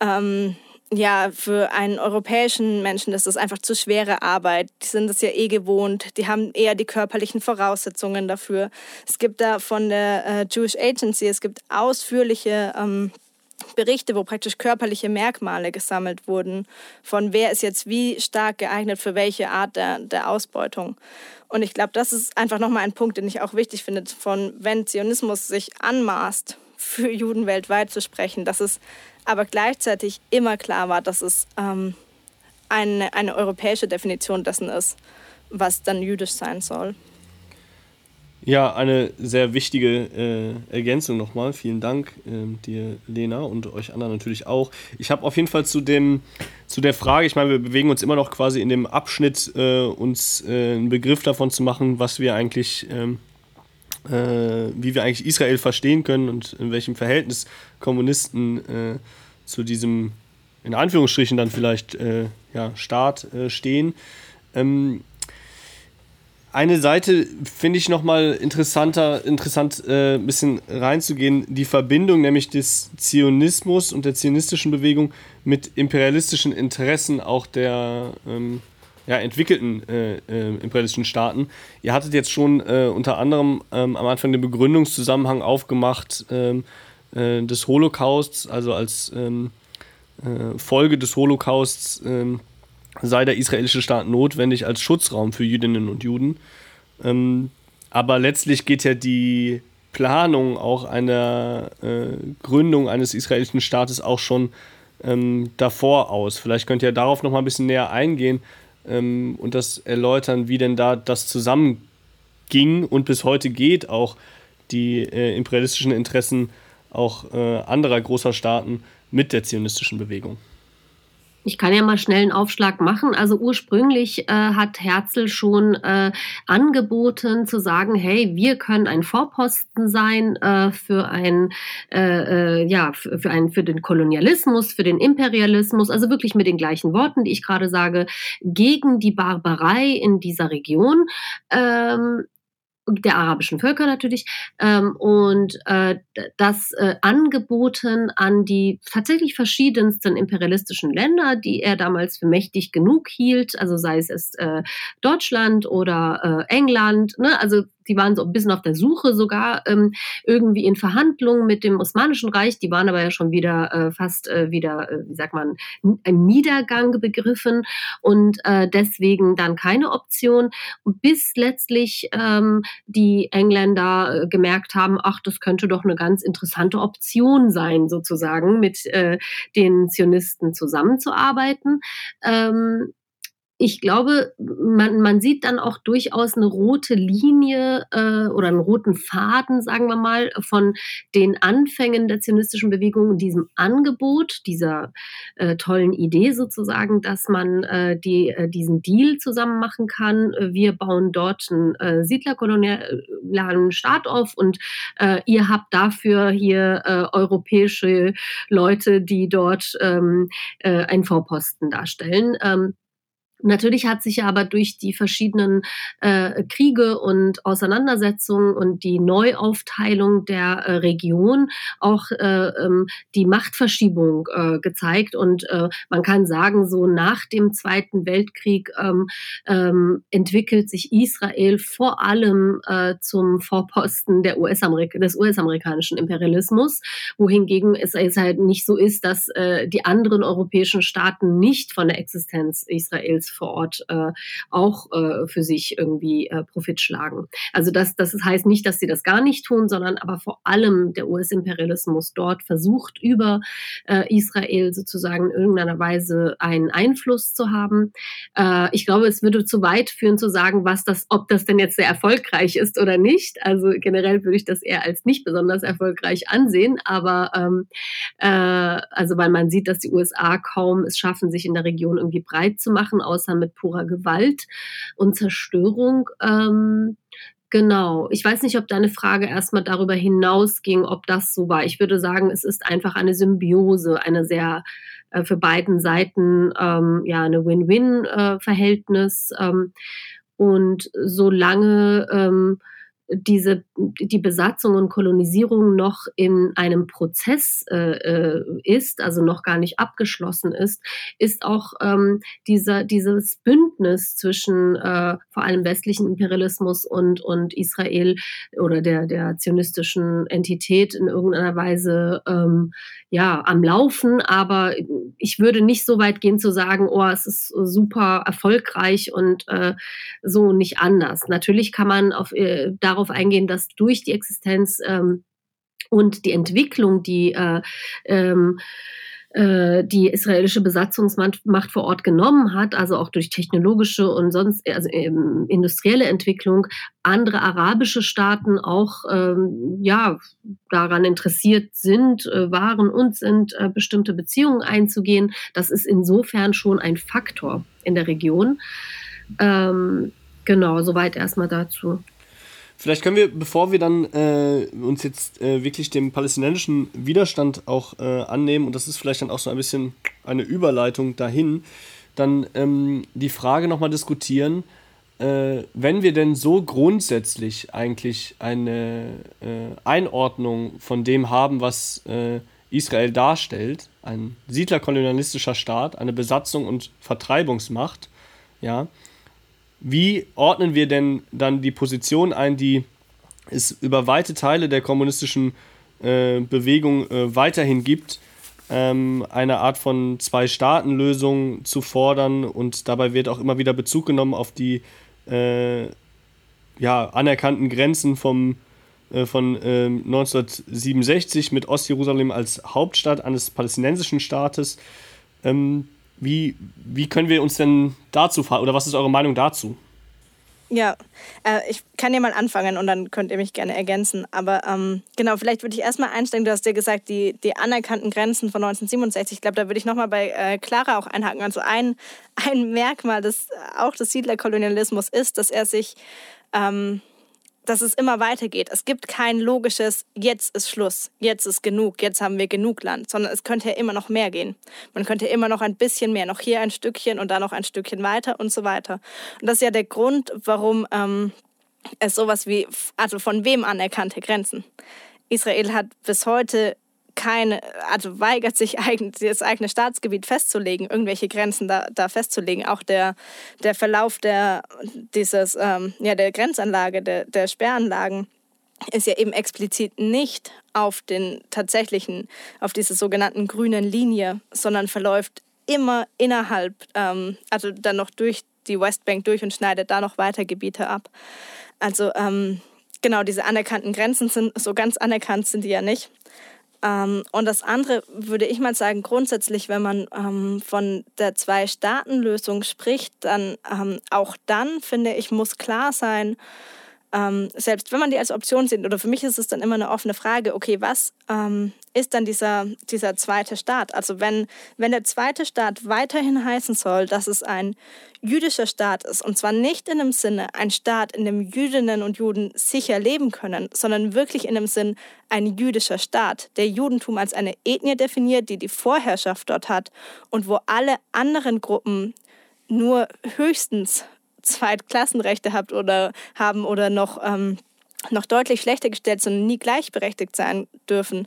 ähm, ja, für einen europäischen Menschen ist das einfach zu schwere Arbeit. Die sind es ja eh gewohnt. Die haben eher die körperlichen Voraussetzungen dafür. Es gibt da von der äh, Jewish Agency, es gibt ausführliche ähm, Berichte, wo praktisch körperliche Merkmale gesammelt wurden, von wer ist jetzt wie stark geeignet für welche Art der, der Ausbeutung. Und ich glaube, das ist einfach nochmal ein Punkt, den ich auch wichtig finde, von wenn Zionismus sich anmaßt, für Juden weltweit zu sprechen, dass es aber gleichzeitig immer klar war, dass es ähm, eine, eine europäische Definition dessen ist, was dann jüdisch sein soll. Ja, eine sehr wichtige äh, Ergänzung nochmal. Vielen Dank äh, dir, Lena, und euch anderen natürlich auch. Ich habe auf jeden Fall zu, dem, zu der Frage, ich meine, wir bewegen uns immer noch quasi in dem Abschnitt, äh, uns äh, einen Begriff davon zu machen, was wir eigentlich, ähm, äh, wie wir eigentlich Israel verstehen können und in welchem Verhältnis Kommunisten äh, zu diesem, in Anführungsstrichen dann vielleicht, ja, Staat stehen. Ähm, eine Seite finde ich nochmal interessanter, interessant äh, ein bisschen reinzugehen, die Verbindung nämlich des Zionismus und der zionistischen Bewegung mit imperialistischen Interessen auch der ähm, ja, entwickelten äh, äh, imperialistischen Staaten. Ihr hattet jetzt schon äh, unter anderem ähm, am Anfang den Begründungszusammenhang aufgemacht ähm, äh, des Holocausts, also als ähm, äh, Folge des Holocausts ähm, sei der israelische Staat notwendig als Schutzraum für Jüdinnen und Juden. Ähm, aber letztlich geht ja die Planung auch einer äh, Gründung eines israelischen Staates auch schon ähm, davor aus. Vielleicht könnt ihr darauf noch mal ein bisschen näher eingehen ähm, und das erläutern, wie denn da das zusammenging und bis heute geht, auch die äh, imperialistischen Interessen auch äh, anderer großer Staaten mit der zionistischen Bewegung. Ich kann ja mal schnell einen Aufschlag machen. Also ursprünglich äh, hat Herzl schon äh, angeboten zu sagen, hey, wir können ein Vorposten sein äh, für ein, äh, äh, ja, für, für, einen, für den Kolonialismus, für den Imperialismus, also wirklich mit den gleichen Worten, die ich gerade sage, gegen die Barbarei in dieser Region. Ähm, der arabischen Völker natürlich ähm, und äh, das äh, angeboten an die tatsächlich verschiedensten imperialistischen Länder, die er damals für mächtig genug hielt, also sei es äh, Deutschland oder äh, England, ne? also die waren so ein bisschen auf der Suche sogar ähm, irgendwie in Verhandlungen mit dem Osmanischen Reich. Die waren aber ja schon wieder äh, fast äh, wieder, äh, wie sagt man, ein Niedergang begriffen und äh, deswegen dann keine Option, bis letztlich ähm, die Engländer äh, gemerkt haben, ach, das könnte doch eine ganz interessante Option sein, sozusagen mit äh, den Zionisten zusammenzuarbeiten. Ähm, ich glaube, man, man sieht dann auch durchaus eine rote Linie äh, oder einen roten Faden, sagen wir mal, von den Anfängen der zionistischen Bewegung und diesem Angebot, dieser äh, tollen Idee sozusagen, dass man äh, die, äh, diesen Deal zusammen machen kann. Wir bauen dort einen äh, siedlerkolonialen Staat auf und äh, ihr habt dafür hier äh, europäische Leute, die dort ähm, äh, einen Vorposten darstellen. Ähm, Natürlich hat sich aber durch die verschiedenen äh, Kriege und Auseinandersetzungen und die Neuaufteilung der äh, Region auch äh, ähm, die Machtverschiebung äh, gezeigt. Und äh, man kann sagen, so nach dem Zweiten Weltkrieg ähm, ähm, entwickelt sich Israel vor allem äh, zum Vorposten der US des US-amerikanischen Imperialismus, wohingegen es, es, halt nicht so ist, dass äh, die anderen europäischen Staaten nicht von der Existenz Israels vor Ort äh, auch äh, für sich irgendwie äh, Profit schlagen. Also das, das heißt nicht, dass sie das gar nicht tun, sondern aber vor allem der US-Imperialismus dort versucht, über äh, Israel sozusagen in irgendeiner Weise einen Einfluss zu haben. Äh, ich glaube, es würde zu weit führen zu sagen, was das, ob das denn jetzt sehr erfolgreich ist oder nicht. Also generell würde ich das eher als nicht besonders erfolgreich ansehen, aber ähm, äh, also weil man sieht, dass die USA kaum es schaffen, sich in der Region irgendwie breit zu machen, außer mit purer Gewalt und Zerstörung. Ähm, Genau. Ich weiß nicht, ob deine Frage erstmal darüber hinausging, ob das so war. Ich würde sagen, es ist einfach eine Symbiose, eine sehr äh, für beiden Seiten ähm, ja eine Win-Win-Verhältnis. Äh, ähm, und solange ähm, diese, die Besatzung und Kolonisierung noch in einem Prozess äh, äh, ist, also noch gar nicht abgeschlossen ist, ist auch ähm, dieser, dieses Bündnis zwischen äh, vor allem westlichen Imperialismus und, und Israel oder der, der zionistischen Entität in irgendeiner Weise ähm, ja, am Laufen. Aber ich würde nicht so weit gehen zu sagen, oh, es ist super erfolgreich und äh, so nicht anders. Natürlich kann man auf, äh, darauf darauf eingehen, dass durch die Existenz ähm, und die Entwicklung, die äh, ähm, äh, die israelische Besatzungsmacht vor Ort genommen hat, also auch durch technologische und sonst also ähm, industrielle Entwicklung, andere arabische Staaten auch ähm, ja daran interessiert sind, äh, waren und sind äh, bestimmte Beziehungen einzugehen. Das ist insofern schon ein Faktor in der Region. Ähm, genau, soweit erstmal dazu. Vielleicht können wir, bevor wir dann äh, uns jetzt äh, wirklich dem palästinensischen Widerstand auch äh, annehmen, und das ist vielleicht dann auch so ein bisschen eine Überleitung dahin, dann ähm, die Frage nochmal diskutieren, äh, wenn wir denn so grundsätzlich eigentlich eine äh, Einordnung von dem haben, was äh, Israel darstellt, ein siedlerkolonialistischer Staat, eine Besatzung und Vertreibungsmacht, ja, wie ordnen wir denn dann die Position ein, die es über weite Teile der kommunistischen äh, Bewegung äh, weiterhin gibt, ähm, eine Art von Zwei-Staaten-Lösung zu fordern und dabei wird auch immer wieder Bezug genommen auf die äh, ja, anerkannten Grenzen vom, äh, von 1967 ähm, mit Ostjerusalem als Hauptstadt eines palästinensischen Staates. Ähm, wie, wie können wir uns denn dazu fragen, oder was ist eure Meinung dazu? Ja, äh, ich kann ja mal anfangen und dann könnt ihr mich gerne ergänzen. Aber ähm, genau, vielleicht würde ich erstmal einsteigen. Du hast ja gesagt, die, die anerkannten Grenzen von 1967. Ich glaube, da würde ich nochmal bei äh, Clara auch einhaken. Also ein, ein Merkmal des, auch des Siedlerkolonialismus ist, dass er sich ähm, dass es immer weitergeht. Es gibt kein logisches, jetzt ist Schluss, jetzt ist genug, jetzt haben wir genug Land, sondern es könnte ja immer noch mehr gehen. Man könnte immer noch ein bisschen mehr, noch hier ein Stückchen und da noch ein Stückchen weiter und so weiter. Und das ist ja der Grund, warum ähm, es sowas wie, also von wem anerkannte Grenzen. Israel hat bis heute keine, also weigert sich eigentlich, das eigene Staatsgebiet festzulegen, irgendwelche Grenzen da, da festzulegen. Auch der, der Verlauf der, dieses, ähm, ja, der Grenzanlage, der, der Sperranlagen ist ja eben explizit nicht auf den tatsächlichen, auf diese sogenannten grünen Linie, sondern verläuft immer innerhalb, ähm, also dann noch durch die Westbank durch und schneidet da noch weiter Gebiete ab. Also ähm, genau, diese anerkannten Grenzen sind so ganz anerkannt sind die ja nicht. Ähm, und das andere würde ich mal sagen, grundsätzlich, wenn man ähm, von der Zwei-Staaten-Lösung spricht, dann ähm, auch dann, finde ich, muss klar sein, ähm, selbst wenn man die als Option sieht, oder für mich ist es dann immer eine offene Frage, okay, was ähm, ist dann dieser, dieser zweite Staat? Also wenn, wenn der zweite Staat weiterhin heißen soll, dass es ein jüdischer Staat ist, und zwar nicht in dem Sinne ein Staat, in dem Jüdinnen und Juden sicher leben können, sondern wirklich in dem Sinn ein jüdischer Staat, der Judentum als eine Ethnie definiert, die die Vorherrschaft dort hat und wo alle anderen Gruppen nur höchstens Zweitklassenrechte habt oder haben oder noch, ähm, noch deutlich schlechter gestellt sind und nie gleichberechtigt sein dürfen,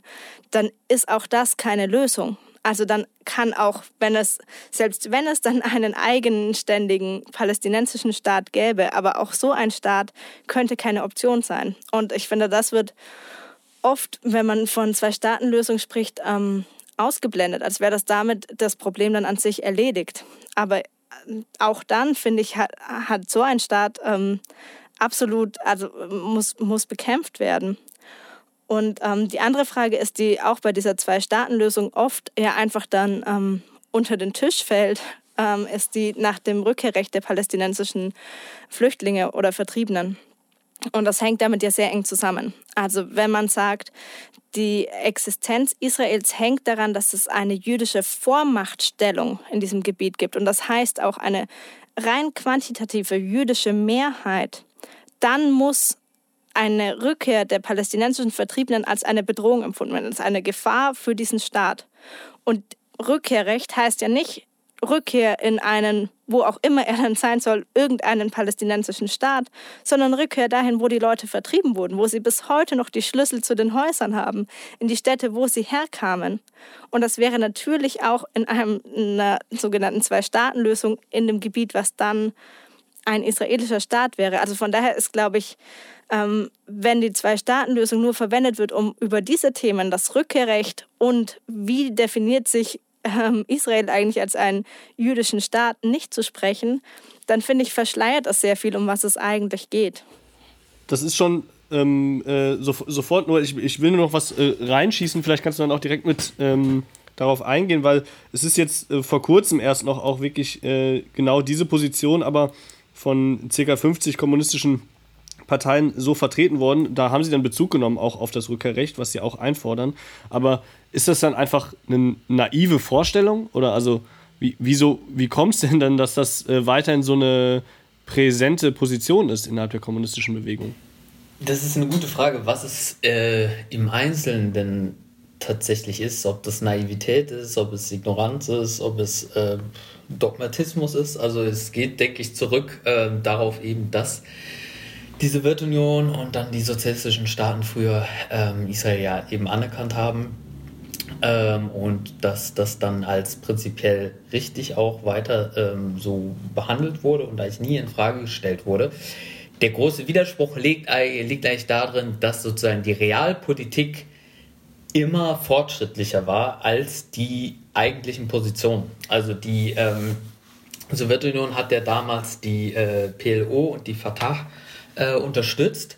dann ist auch das keine Lösung. Also dann kann auch, wenn es, selbst wenn es dann einen eigenen ständigen palästinensischen Staat gäbe, aber auch so ein Staat könnte keine Option sein. Und ich finde, das wird oft, wenn man von Zwei-Staaten-Lösung spricht, ähm, ausgeblendet, als wäre das damit das Problem dann an sich erledigt. Aber auch dann, finde ich, hat, hat so ein Staat ähm, absolut, also muss, muss bekämpft werden. Und ähm, die andere Frage ist, die auch bei dieser Zwei-Staaten-Lösung oft ja einfach dann ähm, unter den Tisch fällt, ähm, ist die nach dem Rückkehrrecht der palästinensischen Flüchtlinge oder Vertriebenen. Und das hängt damit ja sehr eng zusammen. Also wenn man sagt, die Existenz Israels hängt daran, dass es eine jüdische Vormachtstellung in diesem Gebiet gibt. Und das heißt auch eine rein quantitative jüdische Mehrheit. Dann muss eine Rückkehr der palästinensischen Vertriebenen als eine Bedrohung empfunden werden, als eine Gefahr für diesen Staat. Und Rückkehrrecht heißt ja nicht Rückkehr in einen, wo auch immer er dann sein soll, irgendeinen palästinensischen Staat, sondern Rückkehr dahin, wo die Leute vertrieben wurden, wo sie bis heute noch die Schlüssel zu den Häusern haben, in die Städte, wo sie herkamen. Und das wäre natürlich auch in einem, einer sogenannten Zwei-Staaten-Lösung in dem Gebiet, was dann ein israelischer Staat wäre. Also von daher ist, glaube ich, ähm, wenn die Zwei-Staaten-Lösung nur verwendet wird, um über diese Themen, das Rückkehrrecht und wie definiert sich ähm, Israel eigentlich als einen jüdischen Staat nicht zu sprechen, dann finde ich, verschleiert das sehr viel, um was es eigentlich geht. Das ist schon ähm, äh, so, sofort nur, ich, ich will nur noch was äh, reinschießen, vielleicht kannst du dann auch direkt mit ähm, darauf eingehen, weil es ist jetzt äh, vor kurzem erst noch auch wirklich äh, genau diese Position, aber von ca. 50 kommunistischen Parteien so vertreten worden. Da haben sie dann Bezug genommen auch auf das Rückkehrrecht, was sie auch einfordern. Aber ist das dann einfach eine naive Vorstellung? Oder also, wie, wieso, wie kommt es denn dann, dass das äh, weiterhin so eine präsente Position ist innerhalb der kommunistischen Bewegung? Das ist eine gute Frage, was es äh, im Einzelnen denn tatsächlich ist, ob das Naivität ist, ob es Ignoranz ist, ob es äh, Dogmatismus ist. Also es geht, denke ich, zurück äh, darauf eben, dass die Sowjetunion und dann die sozialistischen Staaten früher ähm, Israel ja eben anerkannt haben ähm, und dass das dann als prinzipiell richtig auch weiter ähm, so behandelt wurde und eigentlich nie in Frage gestellt wurde. Der große Widerspruch liegt, liegt eigentlich darin, dass sozusagen die Realpolitik immer fortschrittlicher war als die eigentlichen Positionen. Also die ähm, Sowjetunion hat ja damals die äh, PLO und die Fatah äh, unterstützt,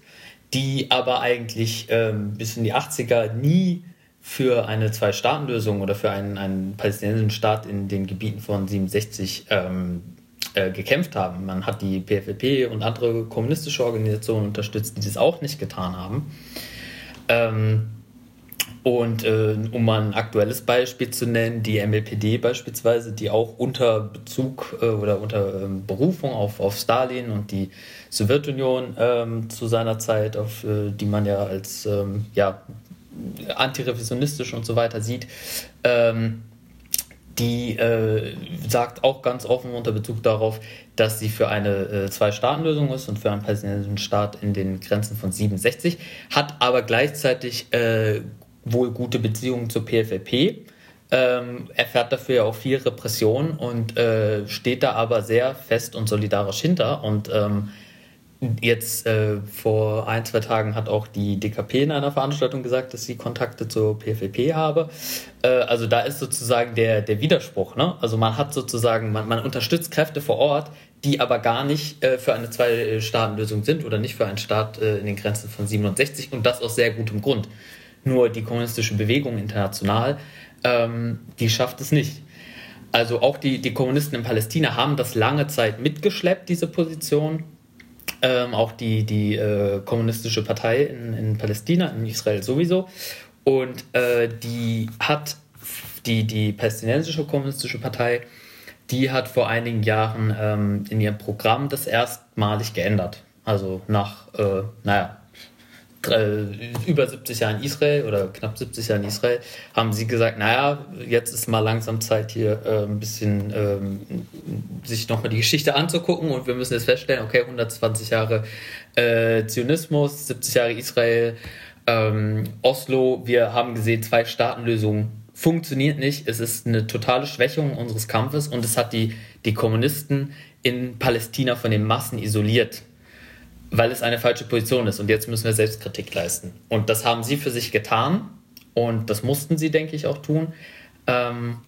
die aber eigentlich ähm, bis in die 80er nie für eine Zwei-Staaten-Lösung oder für einen, einen palästinensischen Staat in den Gebieten von 67 ähm, äh, gekämpft haben. Man hat die PFLP und andere kommunistische Organisationen unterstützt, die das auch nicht getan haben. Ähm, und äh, um mal ein aktuelles Beispiel zu nennen, die MLPD beispielsweise, die auch unter Bezug äh, oder unter ähm, Berufung auf, auf Stalin und die Sowjetunion ähm, zu seiner Zeit, auf äh, die man ja als ähm, ja, antirevisionistisch und so weiter sieht, ähm, die äh, sagt auch ganz offen unter Bezug darauf, dass sie für eine äh, Zwei-Staaten-Lösung ist und für einen palästinensischen Staat in den Grenzen von 67, hat aber gleichzeitig äh, wohl gute Beziehungen zur PFLP, ähm, erfährt dafür ja auch viel Repression und äh, steht da aber sehr fest und solidarisch hinter. Und ähm, jetzt äh, vor ein, zwei Tagen hat auch die DKP in einer Veranstaltung gesagt, dass sie Kontakte zur PFLP habe. Äh, also da ist sozusagen der, der Widerspruch. Ne? Also man hat sozusagen, man, man unterstützt Kräfte vor Ort, die aber gar nicht äh, für eine Zwei-Staaten-Lösung sind oder nicht für einen Staat äh, in den Grenzen von 67 und das aus sehr gutem Grund. Nur die kommunistische Bewegung international, ähm, die schafft es nicht. Also auch die, die Kommunisten in Palästina haben das lange Zeit mitgeschleppt, diese Position. Ähm, auch die, die äh, kommunistische Partei in, in Palästina, in Israel sowieso. Und äh, die hat, die, die palästinensische kommunistische Partei, die hat vor einigen Jahren ähm, in ihrem Programm das erstmalig geändert. Also nach, äh, naja, über 70 Jahren Israel oder knapp 70 Jahren Israel, haben sie gesagt, naja, jetzt ist mal langsam Zeit hier äh, ein bisschen ähm, sich nochmal die Geschichte anzugucken und wir müssen jetzt feststellen, okay, 120 Jahre äh, Zionismus, 70 Jahre Israel, ähm, Oslo, wir haben gesehen, zwei Staatenlösungen funktioniert nicht. Es ist eine totale Schwächung unseres Kampfes und es hat die, die Kommunisten in Palästina von den Massen isoliert weil es eine falsche Position ist und jetzt müssen wir Selbstkritik leisten. Und das haben sie für sich getan und das mussten sie, denke ich, auch tun, ähm,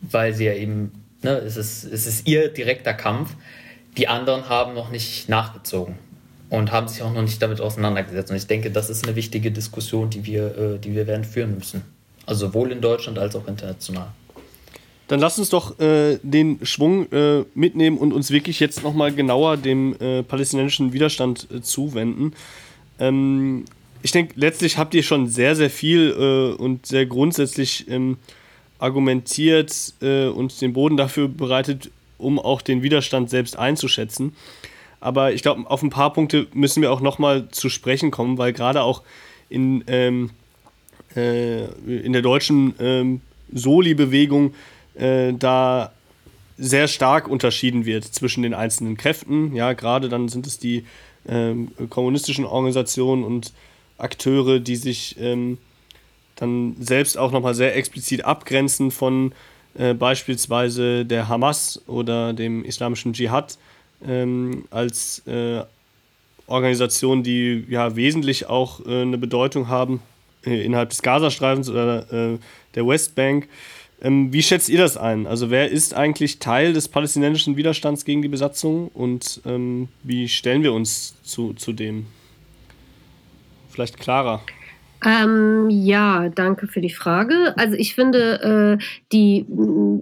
weil sie ja eben, ne, es, ist, es ist ihr direkter Kampf. Die anderen haben noch nicht nachgezogen und haben sich auch noch nicht damit auseinandergesetzt. Und ich denke, das ist eine wichtige Diskussion, die wir, äh, die wir werden führen müssen. Also sowohl in Deutschland als auch international. Dann lass uns doch äh, den Schwung äh, mitnehmen und uns wirklich jetzt nochmal genauer dem äh, palästinensischen Widerstand äh, zuwenden. Ähm, ich denke, letztlich habt ihr schon sehr, sehr viel äh, und sehr grundsätzlich ähm, argumentiert äh, und den Boden dafür bereitet, um auch den Widerstand selbst einzuschätzen. Aber ich glaube, auf ein paar Punkte müssen wir auch nochmal zu sprechen kommen, weil gerade auch in, ähm, in der deutschen ähm, Soli-Bewegung äh, da sehr stark unterschieden wird zwischen den einzelnen Kräften. Ja, gerade dann sind es die ähm, kommunistischen Organisationen und Akteure, die sich ähm, dann selbst auch nochmal sehr explizit abgrenzen von äh, beispielsweise der Hamas oder dem islamischen Dschihad ähm, als äh, Organisationen, die ja wesentlich auch äh, eine Bedeutung haben äh, innerhalb des Gazastreifens oder äh, der Westbank. Ähm, wie schätzt ihr das ein? Also wer ist eigentlich Teil des palästinensischen Widerstands gegen die Besatzung und ähm, wie stellen wir uns zu, zu dem? Vielleicht klarer. Ähm, ja, danke für die Frage. Also ich finde äh, die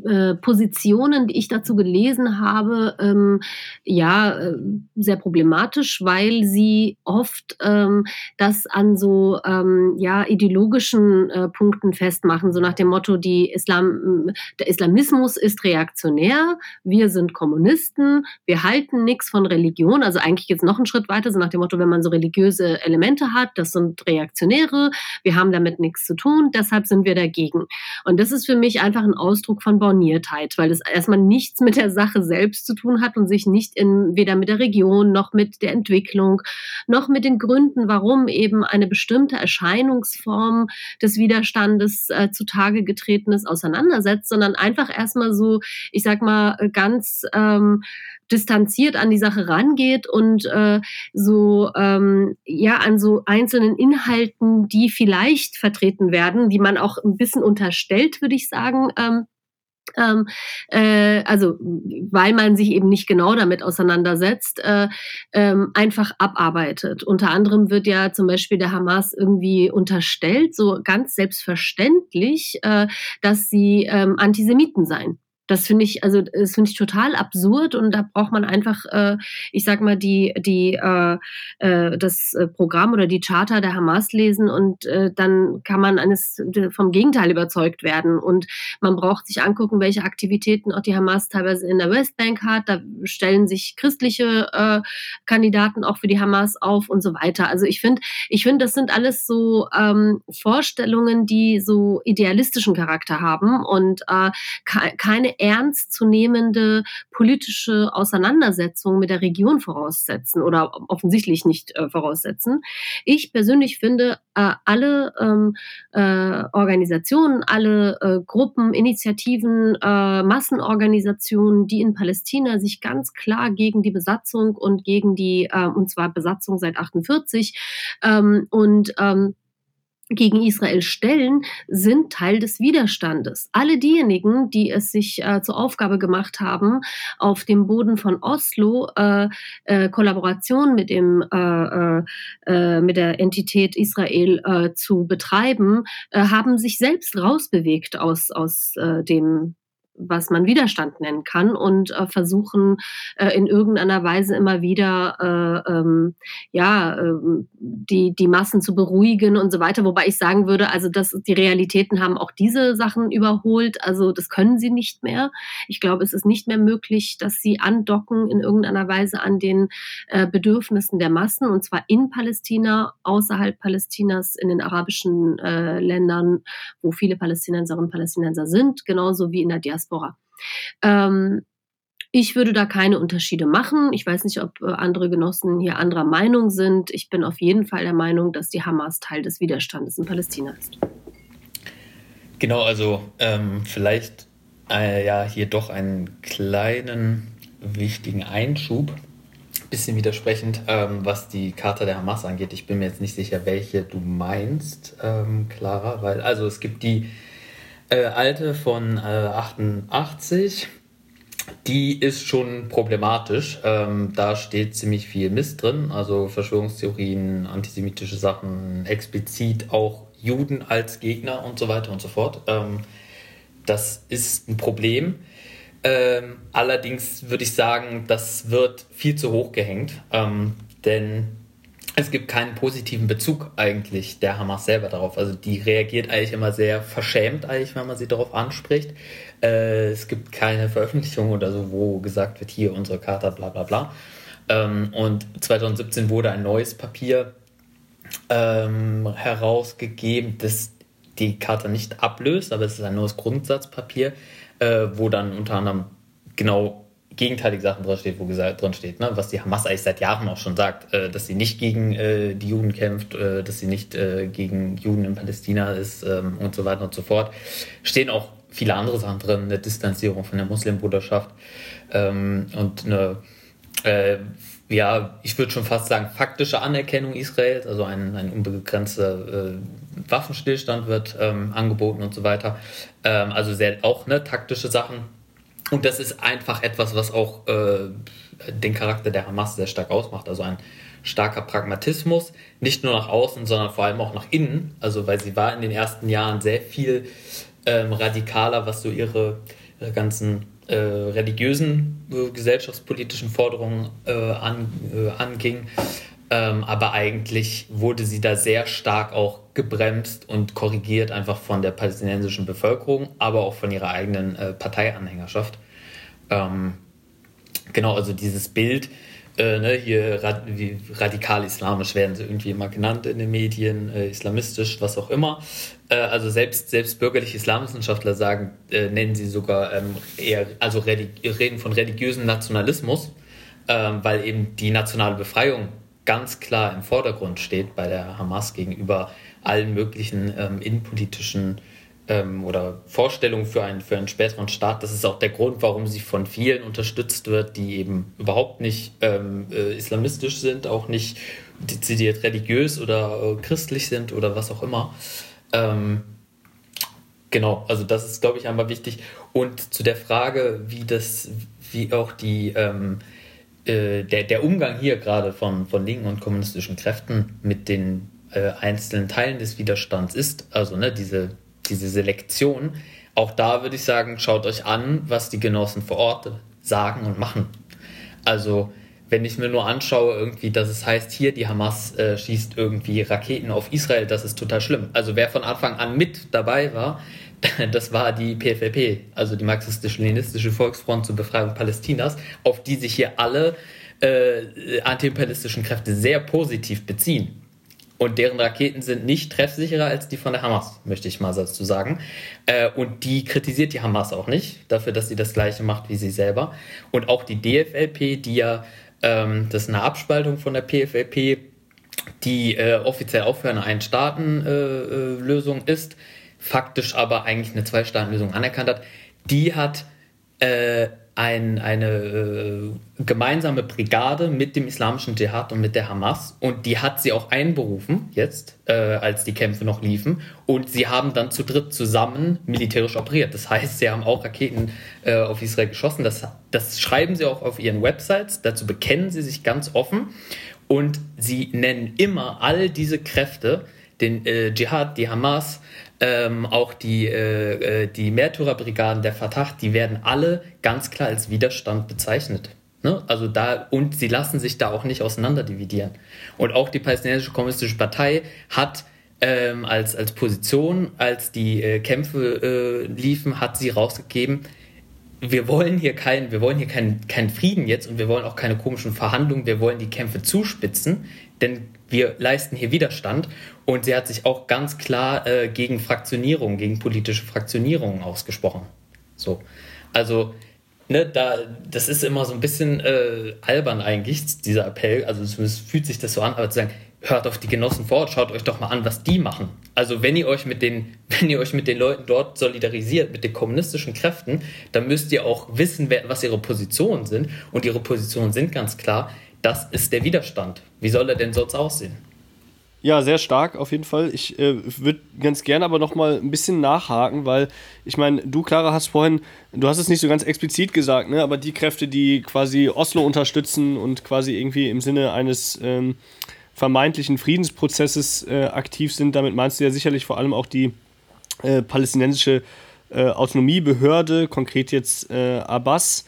äh, Positionen, die ich dazu gelesen habe, ähm, ja, äh, sehr problematisch, weil sie oft ähm, das an so ähm, ja, ideologischen äh, Punkten festmachen, so nach dem Motto, die Islam, der Islamismus ist reaktionär, wir sind Kommunisten, wir halten nichts von Religion, also eigentlich jetzt noch einen Schritt weiter, so nach dem Motto, wenn man so religiöse Elemente hat, das sind Reaktionäre, wir haben damit nichts zu tun, deshalb sind wir dagegen. Und das ist für mich einfach ein Ausdruck von Borniertheit, weil es erstmal nichts mit der Sache selbst zu tun hat und sich nicht in, weder mit der Region noch mit der Entwicklung noch mit den Gründen, warum eben eine bestimmte Erscheinungsform des Widerstandes äh, zutage getreten ist, auseinandersetzt, sondern einfach erstmal so, ich sag mal, ganz ähm, distanziert an die Sache rangeht und äh, so ähm, ja an so einzelnen Inhalten, die vielleicht vertreten werden, die man auch ein bisschen unterstellt, würde ich sagen. Ähm, ähm, äh, also weil man sich eben nicht genau damit auseinandersetzt, äh, ähm, einfach abarbeitet. Unter anderem wird ja zum Beispiel der Hamas irgendwie unterstellt, so ganz selbstverständlich, äh, dass sie ähm, Antisemiten seien. Das finde ich, also das finde ich total absurd und da braucht man einfach, äh, ich sag mal, die, die, äh, äh, das äh, Programm oder die Charta der Hamas lesen und äh, dann kann man eines vom Gegenteil überzeugt werden. Und man braucht sich angucken, welche Aktivitäten auch die Hamas teilweise in der Westbank hat. Da stellen sich christliche Kandidaten auch für die Hamas auf und so weiter. Also ich finde, ich finde, das sind alles so ähm, Vorstellungen, die so idealistischen Charakter haben und ernstzunehmende politische Auseinandersetzung mit der Region voraussetzen oder offensichtlich nicht äh, voraussetzen. Ich persönlich finde, äh, alle ähm, äh, Organisationen, alle äh, Gruppen, Initiativen, äh, Massenorganisationen, die in Palästina sich ganz klar gegen die Besatzung und gegen die, äh, und zwar Besatzung seit 48 ähm, und ähm, gegen Israel stellen, sind Teil des Widerstandes. Alle diejenigen, die es sich äh, zur Aufgabe gemacht haben, auf dem Boden von Oslo äh, äh, Kollaboration mit dem äh, äh, äh, mit der Entität Israel zu betreiben, haben sich selbst rausbewegt aus aus dem was man Widerstand nennen kann und äh, versuchen äh, in irgendeiner Weise immer wieder äh, ähm, ja äh, die die Massen zu beruhigen und so weiter. Wobei ich sagen würde, also dass die Realitäten haben auch diese Sachen überholt. Also das können sie nicht mehr. Ich glaube, es ist nicht mehr möglich, dass sie andocken in irgendeiner Weise an den äh, Bedürfnissen der Massen und zwar in Palästina, außerhalb Palästinas, in den arabischen äh, Ländern, wo viele Palästinenserinnen und Palästinenser sind, genauso wie in der Diaspora Diaspora. Ähm, ich würde da keine Unterschiede machen. Ich weiß nicht, ob äh, andere Genossen hier anderer Meinung sind. Ich bin auf jeden Fall der Meinung, dass die Hamas Teil des Widerstandes in Palästina ist. Genau, also ähm, vielleicht äh, ja hier doch einen kleinen wichtigen Einschub. Bisschen widersprechend, ähm, was die Charta der Hamas angeht. Ich bin mir jetzt nicht sicher, welche du meinst, ähm, Clara, weil also es gibt die äh, alte von äh, 88. Die ist schon problematisch. Ähm, da steht ziemlich viel Mist drin, also Verschwörungstheorien, antisemitische Sachen, explizit auch Juden als Gegner und so weiter und so fort. Ähm, das ist ein Problem. Ähm, allerdings würde ich sagen, das wird viel zu hoch gehängt, ähm, denn es gibt keinen positiven Bezug eigentlich der Hamas selber darauf. Also die reagiert eigentlich immer sehr verschämt eigentlich, wenn man sie darauf anspricht. Äh, es gibt keine Veröffentlichung oder so, wo gesagt wird, hier unsere Charta, bla bla bla. Ähm, und 2017 wurde ein neues Papier ähm, herausgegeben, das die Charta nicht ablöst, aber es ist ein neues Grundsatzpapier, äh, wo dann unter anderem genau gegenteilige Sachen drin steht, wo gesagt, drin steht, ne, was die Hamas eigentlich seit Jahren auch schon sagt, äh, dass sie nicht gegen äh, die Juden kämpft, äh, dass sie nicht äh, gegen Juden in Palästina ist ähm, und so weiter und so fort. Stehen auch viele andere Sachen drin, eine Distanzierung von der Muslimbruderschaft ähm, und eine, äh, ja, ich würde schon fast sagen, faktische Anerkennung Israels, also ein, ein unbegrenzter äh, Waffenstillstand wird ähm, angeboten und so weiter. Ähm, also sehr auch ne, taktische Sachen und das ist einfach etwas, was auch äh, den Charakter der Hamas sehr stark ausmacht. Also ein starker Pragmatismus, nicht nur nach außen, sondern vor allem auch nach innen. Also weil sie war in den ersten Jahren sehr viel ähm, radikaler, was so ihre, ihre ganzen äh, religiösen, äh, gesellschaftspolitischen Forderungen äh, an, äh, anging. Ähm, aber eigentlich wurde sie da sehr stark auch gebremst und korrigiert, einfach von der palästinensischen Bevölkerung, aber auch von ihrer eigenen äh, Parteianhängerschaft. Ähm, genau, also dieses Bild, äh, ne, hier rad, radikal-islamisch werden sie irgendwie immer genannt in den Medien, äh, islamistisch, was auch immer. Äh, also selbst, selbst bürgerliche Islamwissenschaftler sagen, äh, nennen sie sogar ähm, eher, also reden von religiösem Nationalismus, ähm, weil eben die nationale Befreiung ganz klar im Vordergrund steht bei der Hamas gegenüber allen möglichen ähm, innenpolitischen ähm, oder Vorstellungen für einen, für einen späteren Staat. Das ist auch der Grund, warum sie von vielen unterstützt wird, die eben überhaupt nicht ähm, äh, islamistisch sind, auch nicht dezidiert religiös oder äh, christlich sind oder was auch immer. Ähm, genau, also das ist, glaube ich, einmal wichtig. Und zu der Frage, wie das, wie auch die ähm, äh, der, der Umgang hier gerade von, von linken und kommunistischen Kräften mit den äh, einzelnen Teilen des Widerstands ist, also ne, diese, diese Selektion, auch da würde ich sagen, schaut euch an, was die Genossen vor Ort sagen und machen. Also wenn ich mir nur anschaue, irgendwie, dass es heißt, hier die Hamas äh, schießt irgendwie Raketen auf Israel, das ist total schlimm. Also wer von Anfang an mit dabei war, das war die PFLP, also die marxistisch-leninistische Volksfront zur Befreiung Palästinas, auf die sich hier alle äh, antiimperialistischen Kräfte sehr positiv beziehen. Und deren Raketen sind nicht treffsicherer als die von der Hamas, möchte ich mal dazu sagen. Äh, und die kritisiert die Hamas auch nicht dafür, dass sie das Gleiche macht wie sie selber. Und auch die DFLP, die ja, ähm, das ist eine Abspaltung von der PFLP, die äh, offiziell auch für eine Ein-Staaten-Lösung äh, ist, faktisch aber eigentlich eine Zwei-Staaten-Lösung anerkannt hat, die hat äh, ein, eine äh, gemeinsame Brigade mit dem islamischen Dschihad und mit der Hamas und die hat sie auch einberufen jetzt, äh, als die Kämpfe noch liefen und sie haben dann zu dritt zusammen militärisch operiert. Das heißt, sie haben auch Raketen äh, auf Israel geschossen. Das, das schreiben sie auch auf ihren Websites. Dazu bekennen sie sich ganz offen und sie nennen immer all diese Kräfte, den äh, Dschihad, die Hamas, ähm, auch die, äh, äh, die Märtyrerbrigaden der Fatah, die werden alle ganz klar als Widerstand bezeichnet. Ne? Also da, und sie lassen sich da auch nicht auseinanderdividieren. Und auch die Palästinensische Kommunistische Partei hat ähm, als, als Position, als die äh, Kämpfe äh, liefen, hat sie rausgegeben, wir wollen hier keinen, wir wollen hier keinen, keinen Frieden jetzt und wir wollen auch keine komischen Verhandlungen, wir wollen die Kämpfe zuspitzen, denn wir leisten hier Widerstand. Und sie hat sich auch ganz klar äh, gegen Fraktionierung, gegen politische Fraktionierungen ausgesprochen. So. Also, ne, da, das ist immer so ein bisschen äh, albern eigentlich, dieser Appell. Also, es fühlt sich das so an, aber zu sagen, hört auf die Genossen vor Ort, schaut euch doch mal an, was die machen. Also wenn ihr euch mit den, wenn ihr euch mit den Leuten dort solidarisiert, mit den kommunistischen Kräften, dann müsst ihr auch wissen, was ihre Positionen sind. Und ihre Positionen sind ganz klar, das ist der Widerstand. Wie soll er denn sonst aussehen? Ja, sehr stark auf jeden Fall. Ich äh, würde ganz gerne aber noch mal ein bisschen nachhaken, weil ich meine, du, Clara, hast vorhin, du hast es nicht so ganz explizit gesagt, ne, aber die Kräfte, die quasi Oslo unterstützen und quasi irgendwie im Sinne eines ähm, vermeintlichen Friedensprozesses äh, aktiv sind, damit meinst du ja sicherlich vor allem auch die äh, palästinensische äh, Autonomiebehörde, konkret jetzt äh, Abbas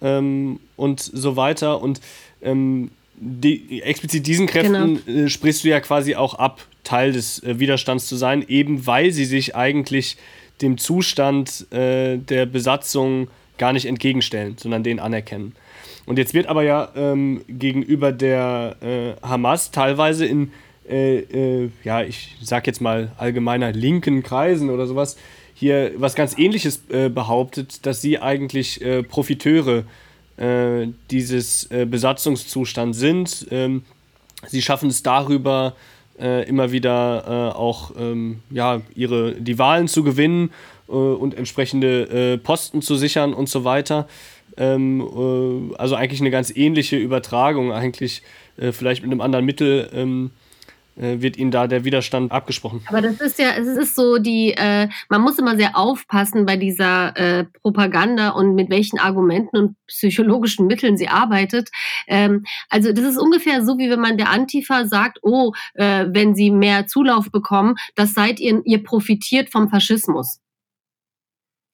ähm, und so weiter. Und ähm, die, explizit diesen Kräften genau. Äh, sprichst du ja quasi auch ab, Teil des äh, Widerstands zu sein, eben weil sie sich eigentlich dem Zustand der Besatzung gar nicht entgegenstellen, sondern den anerkennen. Und jetzt wird aber ja ähm, gegenüber der äh, Hamas teilweise in, äh, äh, ja, ich sag jetzt mal allgemeiner linken Kreisen oder sowas, hier was ganz ähnliches äh, behauptet, dass sie eigentlich äh, Profiteure äh, dieses Besatzungszustands sind. Ähm, sie schaffen es darüber, immer wieder auch ähm, ja, ihre, die Wahlen zu gewinnen und entsprechende Posten zu sichern und so weiter. Ähm, äh, also eigentlich eine ganz ähnliche Übertragung, eigentlich äh, vielleicht mit einem anderen Mittel. Äh, wird ihnen da der Widerstand abgesprochen. Aber das ist ja, es ist so die, äh, man muss immer sehr aufpassen bei dieser äh, Propaganda und mit welchen Argumenten und psychologischen Mitteln sie arbeitet. Ähm, also das ist ungefähr so, wie wenn man der Antifa sagt, oh, äh, wenn sie mehr Zulauf bekommen, das seid ihr, ihr profitiert vom Faschismus.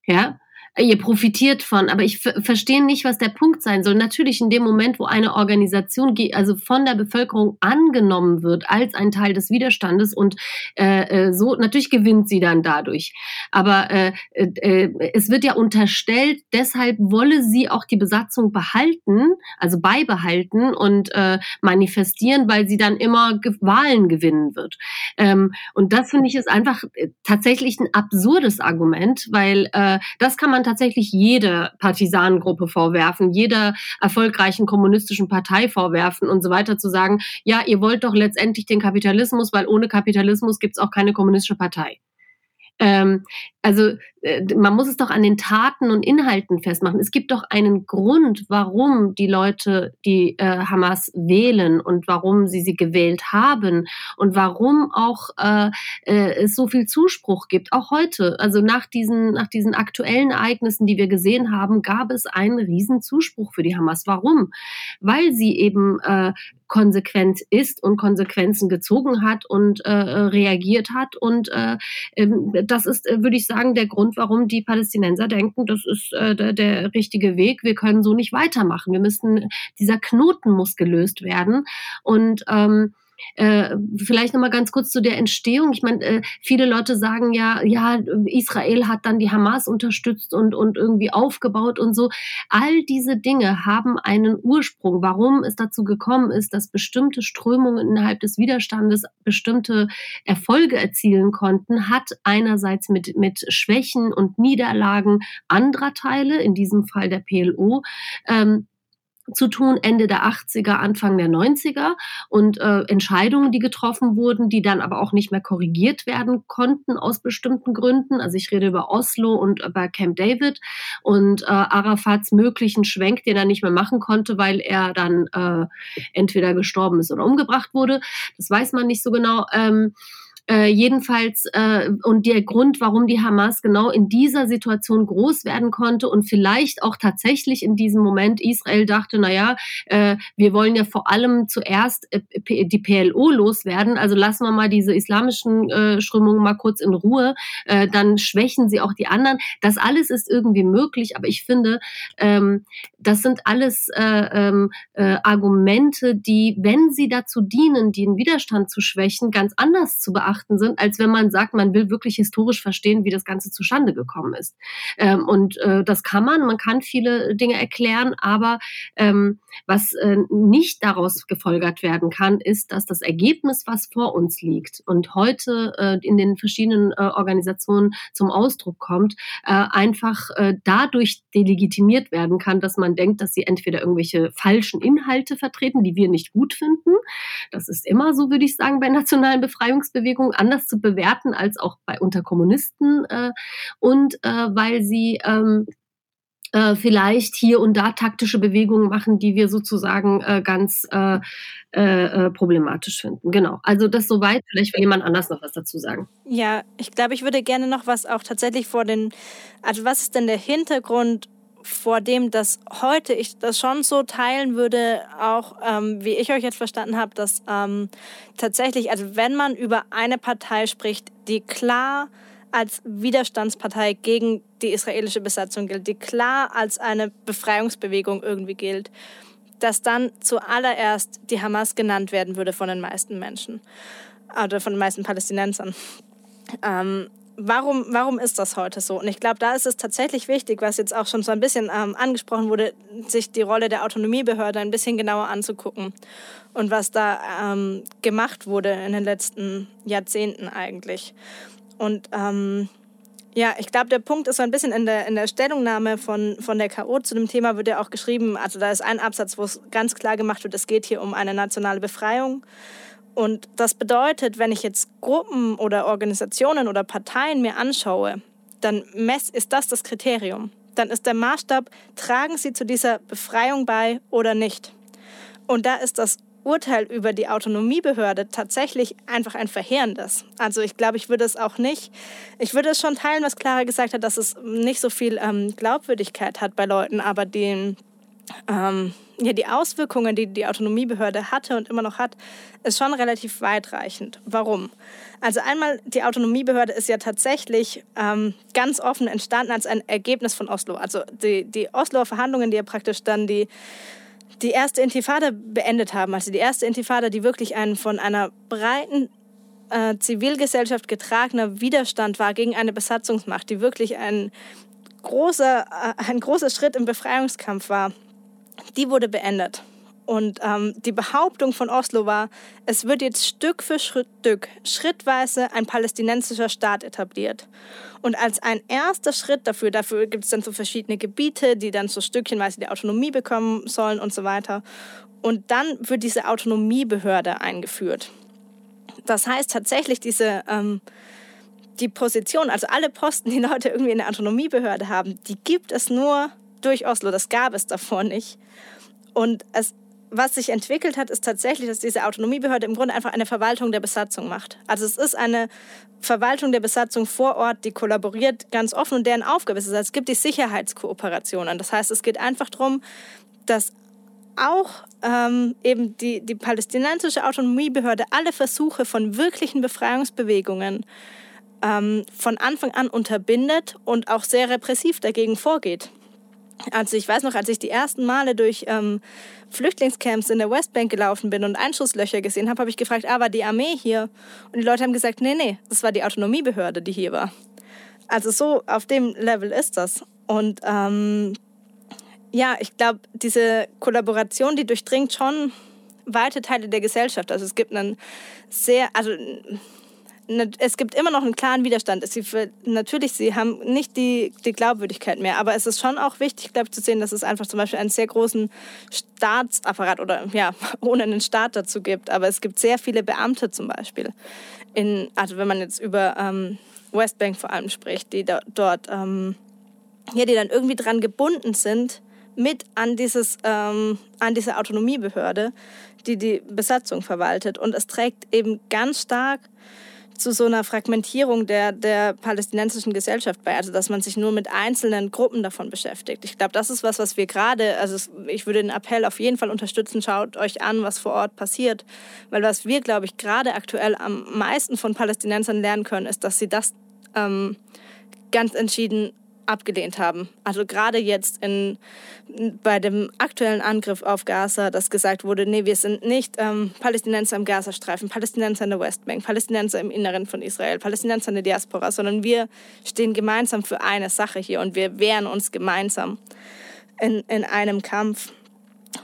Ja, ihr profitiert von, aber ich verstehe nicht, was der Punkt sein soll. Natürlich in dem Moment, wo eine Organisation also von der Bevölkerung angenommen wird als ein Teil des Widerstandes und äh, äh so, natürlich gewinnt sie dann dadurch. Aber äh, äh, es wird ja unterstellt, deshalb wolle sie auch die Besatzung behalten, also beibehalten und äh, manifestieren, weil sie dann immer Wahlen gewinnen wird. Ähm, und das finde ich ist einfach äh, tatsächlich ein absurdes Argument, weil äh, das kann man tatsächlich jede Partisanengruppe vorwerfen, jeder erfolgreichen kommunistischen Partei vorwerfen und so weiter, zu sagen, ja, ihr wollt doch letztendlich den Kapitalismus, weil ohne Kapitalismus gibt es auch keine kommunistische Partei. Ähm, also man muss es doch an den Taten und Inhalten festmachen. Es gibt doch einen Grund, warum die Leute die äh, Hamas wählen und warum sie sie gewählt haben und warum auch äh, äh, es so viel Zuspruch gibt. Auch heute, also nach diesen, nach diesen aktuellen Ereignissen, die wir gesehen haben, gab es einen riesen Zuspruch für die Hamas. Warum? Weil sie eben äh, konsequent ist und Konsequenzen gezogen hat und äh, reagiert hat. Und äh, ähm, das ist, äh, würde ich sagen, der Grund, warum die Palästinenser denken, das ist äh, der, der, richtige Weg. Wir können so nicht weitermachen. Wir müssen, dieser Knoten muss gelöst werden. Und ähm, äh, vielleicht noch mal ganz kurz zu der Entstehung. Ich meine, äh, viele Leute sagen ja, ja, Israel hat dann die Hamas unterstützt und, und irgendwie aufgebaut und so. All diese Dinge haben einen Ursprung. Warum es dazu gekommen ist, dass bestimmte Strömungen innerhalb des Widerstandes bestimmte Erfolge erzielen konnten, hat einerseits mit, mit Schwächen und Niederlagen anderer Teile, in diesem Fall der PLO, ähm, zu tun, Ende der 80er, Anfang der 90er und äh, Entscheidungen, die getroffen wurden, die dann aber auch nicht mehr korrigiert werden konnten aus bestimmten Gründen. Also ich rede über Oslo und über Camp David und äh, Arafats möglichen Schwenk, den er nicht mehr machen konnte, weil er dann äh, entweder gestorben ist oder umgebracht wurde. Das weiß man nicht so genau. Ähm, äh, jedenfalls, äh, und der Grund, warum die Hamas genau in dieser Situation groß werden konnte und vielleicht auch tatsächlich in diesem Moment Israel dachte, naja, äh, wir wollen ja vor allem zuerst äh, die PLO loswerden, also lassen wir mal diese islamischen äh, Strömungen mal kurz in Ruhe, äh, dann schwächen sie auch die anderen. Das alles ist irgendwie möglich, aber ich finde, ähm, das sind alles äh, ähm, äh, Argumente, die, wenn sie dazu dienen, den Widerstand zu schwächen, ganz anders zu beachten betrachten sind, als wenn man sagt, man will wirklich historisch verstehen, wie das Ganze zustande gekommen ist. Ähm, und äh, das kann man, man kann viele Dinge erklären, aber ähm, was äh, nicht daraus gefolgert werden kann, ist, dass das Ergebnis, was vor uns liegt und heute äh, in den verschiedenen äh, Organisationen zum Ausdruck kommt, äh, einfach äh, dadurch delegitimiert werden kann, dass man denkt, dass sie entweder irgendwelche falschen Inhalte vertreten, die wir nicht gut finden. Das ist immer so, würde ich sagen, bei nationalen Befreiungsbewegungen Regierung anders zu bewerten als auch bei unter Kommunisten äh, und äh, weil sie ähm, äh, vielleicht hier und da taktische Bewegungen machen, die wir sozusagen äh, ganz äh, äh, äh, problematisch finden. Genau. Also das soweit. Vielleicht will jemand anders noch was dazu sagen. Ja, ich glaube, ich würde gerne noch was auch tatsächlich vor den, also was ist denn der Hintergrund vor dem, dass heute ich das schon so teilen würde, auch ähm, wie ich euch jetzt verstanden habe, dass ähm, tatsächlich, also wenn man über eine Partei spricht, die klar als Widerstandspartei gegen die israelische Besatzung gilt, die klar als eine Befreiungsbewegung irgendwie gilt, dass dann zuallererst die Hamas genannt werden würde von den meisten Menschen oder von den meisten Palästinensern. Ähm, warum, warum ist das heute so? Und ich glaube, da ist es tatsächlich wichtig, was jetzt auch schon so ein bisschen ähm, angesprochen wurde, sich die Rolle der Autonomiebehörde ein bisschen genauer anzugucken und was da ähm, gemacht wurde in den letzten Jahrzehnten eigentlich. Und ähm, ja, ich glaube, der Punkt ist so ein bisschen in der, in der Stellungnahme von, von der K.O. zu dem Thema wird ja auch geschrieben, also da ist ein Absatz, wo es ganz klar gemacht wird, es geht hier um eine nationale Befreiung. Und das bedeutet, wenn ich jetzt Gruppen oder Organisationen oder Parteien mir anschaue, dann ist das das Kriterium. Dann ist der Maßstab, tragen sie zu dieser Befreiung bei oder nicht. Und da ist das Urteil über die Autonomiebehörde tatsächlich einfach ein verheerendes. Also ich glaube, ich würde es auch nicht, ich würde es schon teilen, was Clara gesagt hat, dass es nicht so viel ähm, Glaubwürdigkeit hat bei Leuten, aber den ähm, ja, die Auswirkungen, die die Autonomiebehörde hatte und immer noch hat, ist schon relativ weitreichend. Warum? Also einmal, die Autonomiebehörde ist ja tatsächlich ähm, ganz offen entstanden als ein Ergebnis von Oslo. Also die, die Osloer Verhandlungen, die ja praktisch dann die, die erste Intifada beendet haben. Also die erste Intifada, die wirklich ein von einer breiten äh, Zivilgesellschaft getragener Widerstand war gegen eine Besatzungsmacht, die wirklich ein großer, äh, ein großer Schritt im Befreiungskampf war die wurde beendet. Und ähm, die Behauptung von Oslo war, es wird jetzt Stück für Stück, schrittweise ein palästinensischer Staat etabliert. Und als ein erster Schritt dafür, dafür gibt es dann so verschiedene Gebiete, die dann so stückchenweise die Autonomie bekommen sollen und so weiter. Und dann wird diese Autonomiebehörde eingeführt. Das heißt tatsächlich, diese, ähm, die Position, also alle Posten, die Leute irgendwie in der Autonomiebehörde haben, die gibt es nur durch Oslo. Das gab es davor nicht. Und es, was sich entwickelt hat, ist tatsächlich, dass diese Autonomiebehörde im Grunde einfach eine Verwaltung der Besatzung macht. Also es ist eine Verwaltung der Besatzung vor Ort, die kollaboriert ganz offen und deren Aufgabe ist es. Es gibt die Sicherheitskooperationen. Das heißt, es geht einfach darum, dass auch ähm, eben die, die palästinensische Autonomiebehörde alle Versuche von wirklichen Befreiungsbewegungen ähm, von Anfang an unterbindet und auch sehr repressiv dagegen vorgeht. Also ich weiß noch, als ich die ersten Male durch ähm, Flüchtlingscamps in der Westbank gelaufen bin und Einschusslöcher gesehen habe, habe ich gefragt, ah, war die Armee hier? Und die Leute haben gesagt, nee, nee, das war die Autonomiebehörde, die hier war. Also so auf dem Level ist das. Und ähm, ja, ich glaube, diese Kollaboration, die durchdringt schon weite Teile der Gesellschaft. Also es gibt einen sehr, also es gibt immer noch einen klaren Widerstand. Für, natürlich, sie haben nicht die, die Glaubwürdigkeit mehr, aber es ist schon auch wichtig, glaube ich, zu sehen, dass es einfach zum Beispiel einen sehr großen Staatsapparat oder ja, ohne einen Staat dazu gibt. Aber es gibt sehr viele Beamte zum Beispiel. In, also wenn man jetzt über ähm, Westbank vor allem spricht, die da, dort, ähm, ja, die dann irgendwie dran gebunden sind mit an, dieses, ähm, an diese Autonomiebehörde, die die Besatzung verwaltet. Und es trägt eben ganz stark zu so einer Fragmentierung der, der palästinensischen Gesellschaft bei, also dass man sich nur mit einzelnen Gruppen davon beschäftigt. Ich glaube, das ist was, was wir gerade, also ich würde den Appell auf jeden Fall unterstützen, schaut euch an, was vor Ort passiert, weil was wir, glaube ich, gerade aktuell am meisten von Palästinensern lernen können, ist, dass sie das ähm, ganz entschieden abgelehnt haben. Also gerade jetzt in, bei dem aktuellen Angriff auf Gaza, dass gesagt wurde, nee, wir sind nicht ähm, Palästinenser im Gazastreifen, Palästinenser in der Westbank, Palästinenser im Inneren von Israel, Palästinenser in der Diaspora, sondern wir stehen gemeinsam für eine Sache hier und wir wehren uns gemeinsam in, in einem Kampf.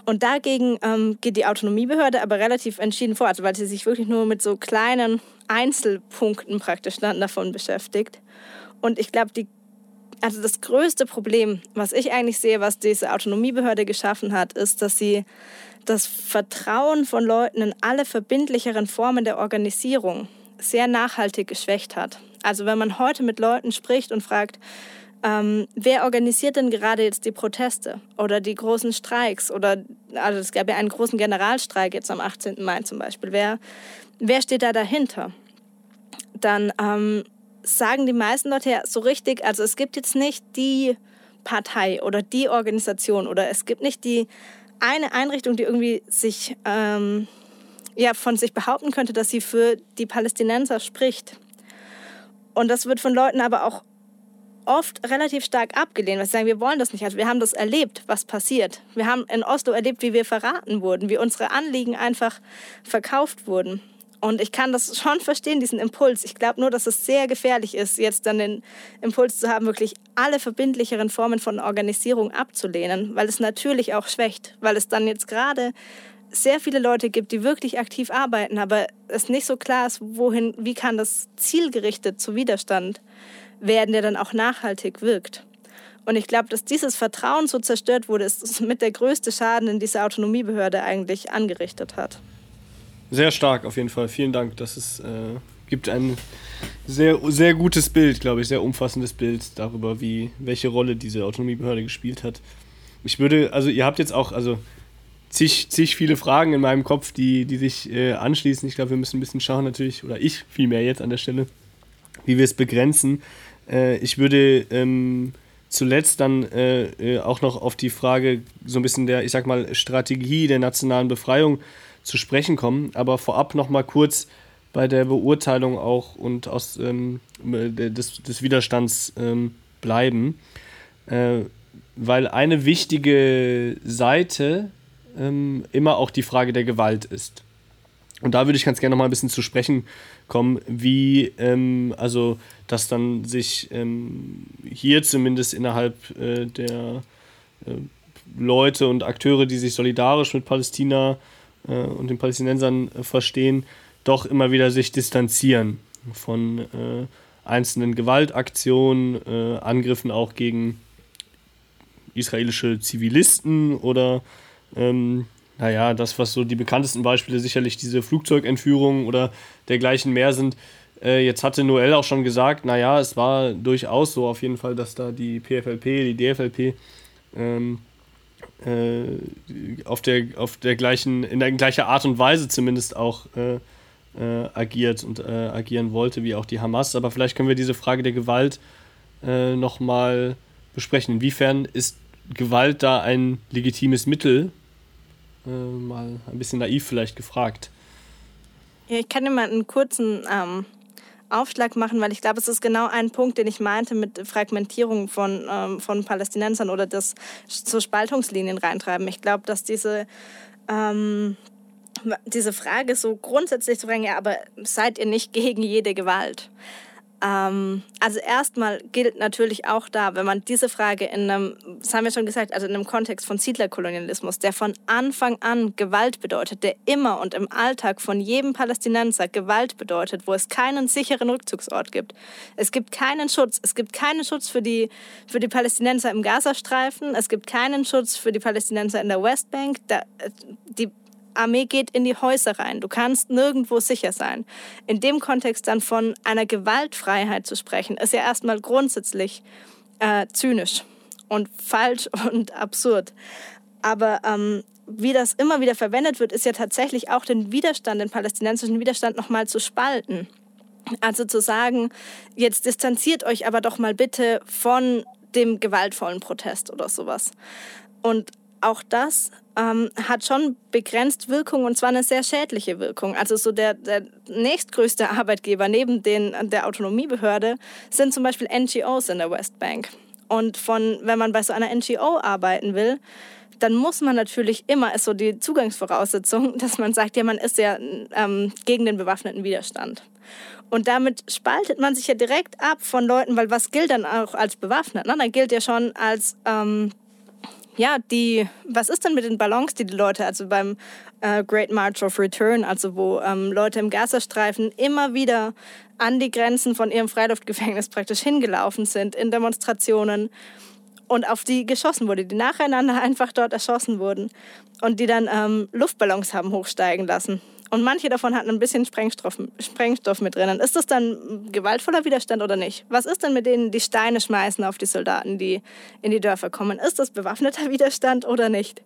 Und dagegen ähm, geht die Autonomiebehörde aber relativ entschieden vor, also weil sie sich wirklich nur mit so kleinen Einzelpunkten praktisch dann davon beschäftigt. Und ich glaube, die also das größte Problem, was ich eigentlich sehe, was diese Autonomiebehörde geschaffen hat, ist, dass sie das Vertrauen von Leuten in alle verbindlicheren Formen der Organisierung sehr nachhaltig geschwächt hat. Also wenn man heute mit Leuten spricht und fragt, ähm, wer organisiert denn gerade jetzt die Proteste oder die großen Streiks oder also es gab ja einen großen Generalstreik jetzt am 18. Mai zum Beispiel. Wer, wer steht da dahinter? Dann ähm, sagen die meisten Leute ja so richtig, also es gibt jetzt nicht die Partei oder die Organisation oder es gibt nicht die eine Einrichtung, die irgendwie sich ähm, ja, von sich behaupten könnte, dass sie für die Palästinenser spricht. Und das wird von Leuten aber auch oft relativ stark abgelehnt, weil sie sagen, wir wollen das nicht. Also wir haben das erlebt, was passiert. Wir haben in Oslo erlebt, wie wir verraten wurden, wie unsere Anliegen einfach verkauft wurden. Und ich kann das schon verstehen, diesen Impuls. Ich glaube nur, dass es sehr gefährlich ist, jetzt dann den Impuls zu haben, wirklich alle verbindlicheren Formen von Organisierung abzulehnen, weil es natürlich auch schwächt, weil es dann jetzt gerade sehr viele Leute gibt, die wirklich aktiv arbeiten, aber es nicht so klar ist, wohin, wie kann das zielgerichtet zu Widerstand werden, der dann auch nachhaltig wirkt. Und ich glaube, dass dieses Vertrauen so zerstört wurde, ist mit der größte Schaden, den diese Autonomiebehörde eigentlich angerichtet hat. Sehr stark auf jeden Fall. Vielen Dank. Das ist, äh, gibt ein sehr, sehr gutes Bild, glaube ich, sehr umfassendes Bild darüber, wie, welche Rolle diese Autonomiebehörde gespielt hat. Ich würde, also ihr habt jetzt auch, also zig, zig viele Fragen in meinem Kopf, die, die sich äh, anschließen. Ich glaube, wir müssen ein bisschen schauen natürlich, oder ich vielmehr jetzt an der Stelle, wie wir es begrenzen. Äh, ich würde ähm, zuletzt dann äh, äh auch noch auf die Frage so ein bisschen der, ich sag mal, Strategie der nationalen Befreiung zu sprechen kommen. Aber vorab noch mal kurz bei der Beurteilung auch und aus ähm, des, des Widerstands ähm, bleiben. Äh, weil eine wichtige Seite ähm, immer auch die Frage der Gewalt ist. Und da würde ich ganz gerne noch mal ein bisschen zu sprechen kommen, wie ähm, also das dann sich ähm, hier zumindest innerhalb äh, der äh, Leute und Akteure, die sich solidarisch mit Palästina äh, und den Palästinensern äh, verstehen, doch immer wieder sich distanzieren von äh, einzelnen Gewaltaktionen, äh, Angriffen auch gegen israelische Zivilisten oder ähm, naja, das, was so die bekanntesten Beispiele sicherlich diese Flugzeugentführungen oder dergleichen mehr sind. Äh, jetzt hatte Noel auch schon gesagt, naja, es war durchaus so auf jeden Fall, dass da die PFLP, die DFLP ähm, äh, auf, der, auf der gleichen, in der gleichen Art und Weise zumindest auch äh, äh, agiert und äh, agieren wollte, wie auch die Hamas. Aber vielleicht können wir diese Frage der Gewalt äh, nochmal besprechen. Inwiefern ist Gewalt da ein legitimes Mittel? Äh, mal ein bisschen naiv vielleicht gefragt. Ja, ich kann dir mal einen kurzen ähm, Aufschlag machen, weil ich glaube, es ist genau ein Punkt, den ich meinte mit Fragmentierung von, ähm, von Palästinensern oder das zu Spaltungslinien reintreiben. Ich glaube, dass diese, ähm, diese Frage so grundsätzlich zu bringen, ja, aber seid ihr nicht gegen jede Gewalt? Ähm, also erstmal gilt natürlich auch da, wenn man diese Frage in einem, das haben wir schon gesagt, also in einem Kontext von Siedlerkolonialismus, der von Anfang an Gewalt bedeutet, der immer und im Alltag von jedem Palästinenser Gewalt bedeutet, wo es keinen sicheren Rückzugsort gibt. Es gibt keinen Schutz. Es gibt keinen Schutz für die, für die Palästinenser im Gazastreifen. Es gibt keinen Schutz für die Palästinenser in der Westbank. Da, die Armee geht in die Häuser rein. Du kannst nirgendwo sicher sein. In dem Kontext dann von einer Gewaltfreiheit zu sprechen, ist ja erstmal grundsätzlich äh, zynisch und falsch und absurd. Aber ähm, wie das immer wieder verwendet wird, ist ja tatsächlich auch den Widerstand, den palästinensischen Widerstand nochmal zu spalten. Also zu sagen, jetzt distanziert euch aber doch mal bitte von dem gewaltvollen Protest oder sowas. Und auch das ähm, hat schon begrenzt Wirkung und zwar eine sehr schädliche Wirkung. Also so der, der nächstgrößte Arbeitgeber neben den, der Autonomiebehörde sind zum Beispiel NGOs in der Westbank. Und von, wenn man bei so einer NGO arbeiten will, dann muss man natürlich immer, ist so die Zugangsvoraussetzung, dass man sagt, ja, man ist ja ähm, gegen den bewaffneten Widerstand. Und damit spaltet man sich ja direkt ab von Leuten, weil was gilt dann auch als bewaffnet? Ne? Dann gilt ja schon als ähm, ja, die, was ist denn mit den Ballons, die die Leute, also beim äh, Great March of Return, also wo ähm, Leute im Gazastreifen immer wieder an die Grenzen von ihrem Freiluftgefängnis praktisch hingelaufen sind in Demonstrationen und auf die geschossen wurde, die nacheinander einfach dort erschossen wurden und die dann ähm, Luftballons haben hochsteigen lassen. Und manche davon hatten ein bisschen Sprengstoff, Sprengstoff mit drinnen. Ist das dann gewaltvoller Widerstand oder nicht? Was ist denn mit denen, die Steine schmeißen auf die Soldaten, die in die Dörfer kommen? Ist das bewaffneter Widerstand oder nicht?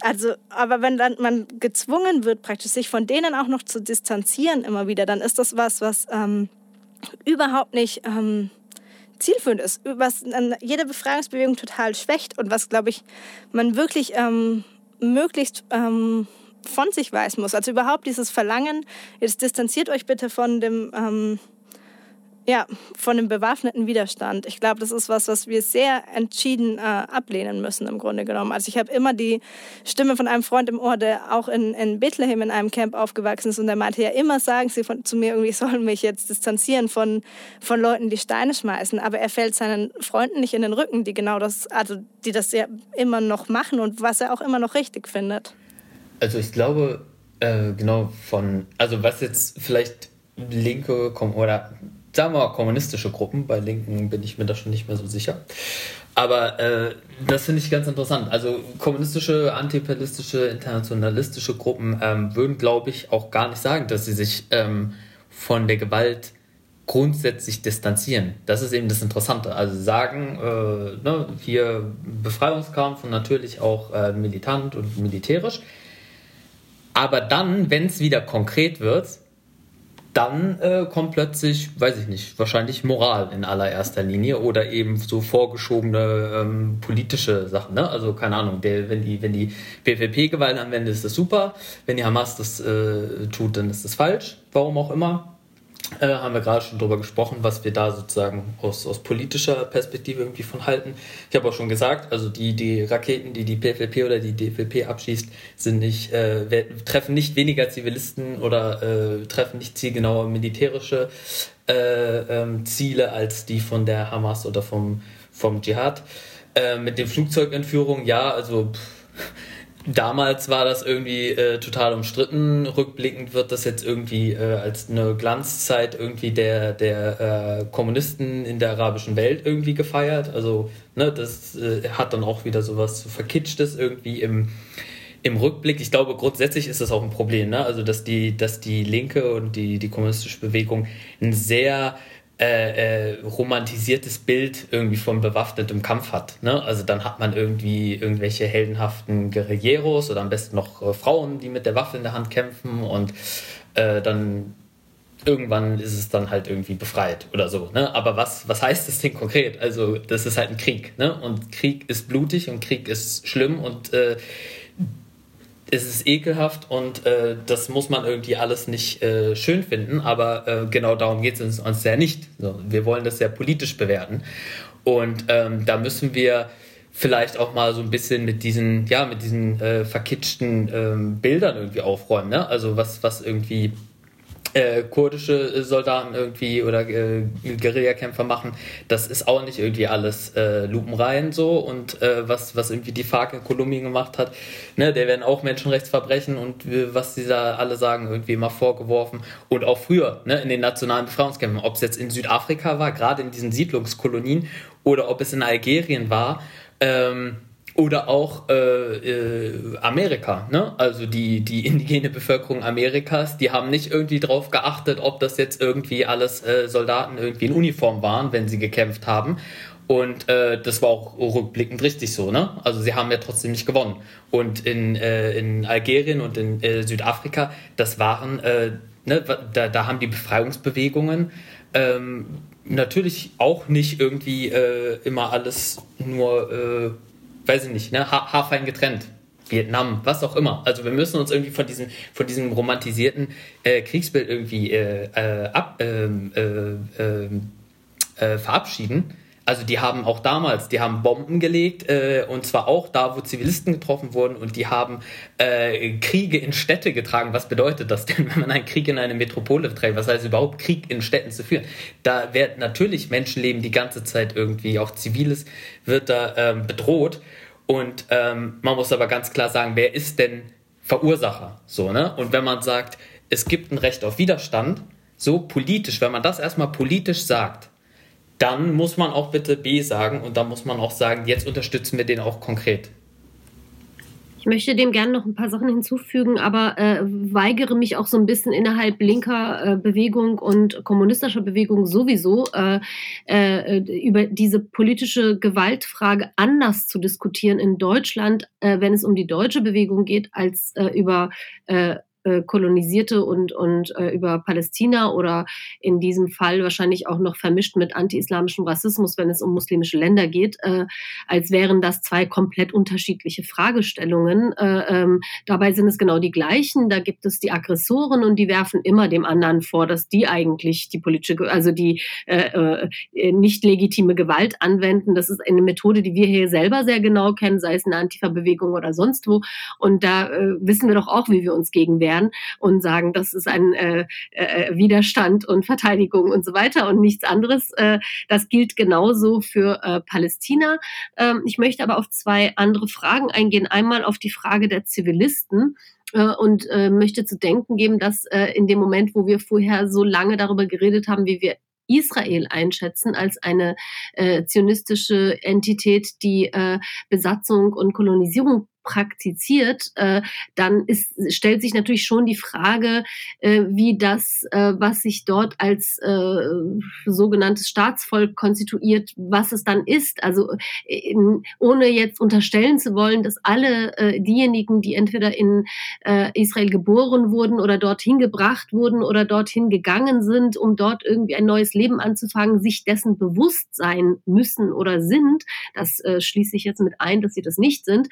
Also, aber wenn dann man gezwungen wird, praktisch sich von denen auch noch zu distanzieren immer wieder, dann ist das was, was ähm, überhaupt nicht ähm, zielführend ist, was jede Befreiungsbewegung total schwächt und was, glaube ich, man wirklich ähm, möglichst ähm, von sich weisen muss. Also überhaupt dieses Verlangen, jetzt distanziert euch bitte von dem, ähm, ja, von dem bewaffneten Widerstand. Ich glaube, das ist was, was wir sehr entschieden äh, ablehnen müssen im Grunde genommen. Also ich habe immer die Stimme von einem Freund im Ohr, der auch in, in Bethlehem in einem Camp aufgewachsen ist und der meinte ja immer, sagen sie von, zu mir irgendwie, ich soll mich jetzt distanzieren von, von Leuten, die Steine schmeißen. Aber er fällt seinen Freunden nicht in den Rücken, die genau das, also die das ja immer noch machen und was er auch immer noch richtig findet. Also ich glaube, äh, genau von, also was jetzt vielleicht linke oder sagen wir mal kommunistische Gruppen, bei Linken bin ich mir da schon nicht mehr so sicher. Aber äh, das finde ich ganz interessant. Also kommunistische, antipalistische, internationalistische Gruppen ähm, würden, glaube ich, auch gar nicht sagen, dass sie sich ähm, von der Gewalt grundsätzlich distanzieren. Das ist eben das Interessante. Also sagen, äh, ne, hier Befreiungskampf und natürlich auch äh, militant und militärisch. Aber dann, wenn es wieder konkret wird, dann äh, kommt plötzlich, weiß ich nicht, wahrscheinlich Moral in allererster Linie oder eben so vorgeschobene ähm, politische Sachen. Ne? Also keine Ahnung, der, wenn die, wenn die PvP Gewalt anwendet, ist das super. Wenn die Hamas das äh, tut, dann ist das falsch. Warum auch immer äh, haben wir gerade schon darüber gesprochen, was wir da sozusagen aus, aus politischer Perspektive irgendwie von halten. Ich habe auch schon gesagt, also die, die Raketen, die die PFLP oder die DFLP abschießt, sind nicht, äh, treffen nicht weniger Zivilisten oder äh, treffen nicht zielgenaue militärische äh, ähm, Ziele als die von der Hamas oder vom, vom Dschihad. Äh, mit den Flugzeugentführungen, ja, also pff, Damals war das irgendwie äh, total umstritten. Rückblickend wird das jetzt irgendwie äh, als eine Glanzzeit irgendwie der, der äh, Kommunisten in der arabischen Welt irgendwie gefeiert. Also ne, das äh, hat dann auch wieder sowas Verkitschtes irgendwie im, im Rückblick. Ich glaube, grundsätzlich ist das auch ein Problem. Ne? Also dass die, dass die Linke und die, die kommunistische Bewegung ein sehr äh, äh, romantisiertes Bild irgendwie von bewaffnetem Kampf hat. Ne? Also dann hat man irgendwie irgendwelche heldenhaften Guerilleros oder am besten noch äh, Frauen, die mit der Waffe in der Hand kämpfen und äh, dann irgendwann ist es dann halt irgendwie befreit oder so. Ne? Aber was, was heißt das Ding konkret? Also das ist halt ein Krieg. Ne? Und Krieg ist blutig und Krieg ist schlimm und äh, es ist ekelhaft und äh, das muss man irgendwie alles nicht äh, schön finden, aber äh, genau darum geht es uns, ja nicht. So, wir wollen das ja politisch bewerten und ähm, da müssen wir vielleicht auch mal so ein bisschen mit diesen, ja, mit diesen äh, verkitschten ähm, Bildern irgendwie aufräumen. Ne? Also was, was irgendwie äh, kurdische Soldaten irgendwie oder äh, Guerillakämpfer machen, das ist auch nicht irgendwie alles äh, lupenrein so. Und äh, was, was irgendwie die FARC in Kolumbien gemacht hat, ne, der werden auch Menschenrechtsverbrechen und äh, was sie da alle sagen, irgendwie immer vorgeworfen. Und auch früher ne, in den nationalen Befreiungskämpfen, ob es jetzt in Südafrika war, gerade in diesen Siedlungskolonien oder ob es in Algerien war, ähm, oder auch äh, äh, Amerika, ne? Also die, die indigene Bevölkerung Amerikas, die haben nicht irgendwie drauf geachtet, ob das jetzt irgendwie alles äh, Soldaten irgendwie in Uniform waren, wenn sie gekämpft haben. Und äh, das war auch rückblickend richtig so, ne? Also sie haben ja trotzdem nicht gewonnen. Und in, äh, in Algerien und in äh, Südafrika, das waren, äh, ne, da, da haben die Befreiungsbewegungen ähm, natürlich auch nicht irgendwie äh, immer alles nur äh, weiß ich nicht, ne, ha haarfein getrennt. Vietnam, was auch immer. Also wir müssen uns irgendwie von diesem, von diesem romantisierten äh, Kriegsbild irgendwie äh, äh ab, ähm, äh, ähm, äh, verabschieden. Also die haben auch damals, die haben Bomben gelegt äh, und zwar auch da, wo Zivilisten getroffen wurden und die haben äh, Kriege in Städte getragen. Was bedeutet das denn, wenn man einen Krieg in eine Metropole trägt? Was heißt überhaupt Krieg in Städten zu führen? Da werden natürlich Menschenleben die ganze Zeit irgendwie, auch Ziviles wird da ähm, bedroht. Und ähm, man muss aber ganz klar sagen, wer ist denn Verursacher? So, ne? Und wenn man sagt, es gibt ein Recht auf Widerstand, so politisch, wenn man das erstmal politisch sagt, dann muss man auch bitte B sagen und dann muss man auch sagen, jetzt unterstützen wir den auch konkret. Ich möchte dem gerne noch ein paar Sachen hinzufügen, aber äh, weigere mich auch so ein bisschen innerhalb linker äh, Bewegung und kommunistischer Bewegung sowieso äh, äh über diese politische Gewaltfrage anders zu diskutieren in Deutschland, äh, wenn es um die deutsche Bewegung geht, als äh, über äh, kolonisierte und, und äh, über Palästina oder in diesem Fall wahrscheinlich auch noch vermischt mit anti-islamischem Rassismus, wenn es um muslimische Länder geht, äh, als wären das zwei komplett unterschiedliche Fragestellungen. Äh, ähm, dabei sind es genau die gleichen. Da gibt es die Aggressoren und die werfen immer dem anderen vor, dass die eigentlich die politische, also die äh, nicht legitime Gewalt anwenden. Das ist eine Methode, die wir hier selber sehr genau kennen, sei es in der Antifa-Bewegung oder sonst wo. Und da wissen wir doch auch, wie wir uns gegen wehren erklären und sagen, das ist ein äh, äh, Widerstand und Verteidigung und so weiter und nichts anderes. Äh, das gilt genauso für äh, Palästina. Ähm, ich möchte aber auf zwei andere Fragen eingehen. Einmal auf die Frage der Zivilisten äh, und äh, möchte zu denken geben, dass äh, in dem Moment, wo wir vorher so lange darüber geredet haben, wie wir Israel einschätzen als eine äh, zionistische Entität, die äh, Besatzung und Kolonisierung praktiziert, äh, dann ist, stellt sich natürlich schon die Frage, äh, wie das, äh, was sich dort als äh, sogenanntes Staatsvolk konstituiert, was es dann ist. Also in, ohne jetzt unterstellen zu wollen, dass alle äh, diejenigen, die entweder in äh, Israel geboren wurden oder dorthin gebracht wurden oder dorthin gegangen sind, um dort irgendwie ein neues Leben anzufangen, sich dessen bewusst sein müssen oder sind. Das äh, schließe ich jetzt mit ein, dass sie das nicht sind.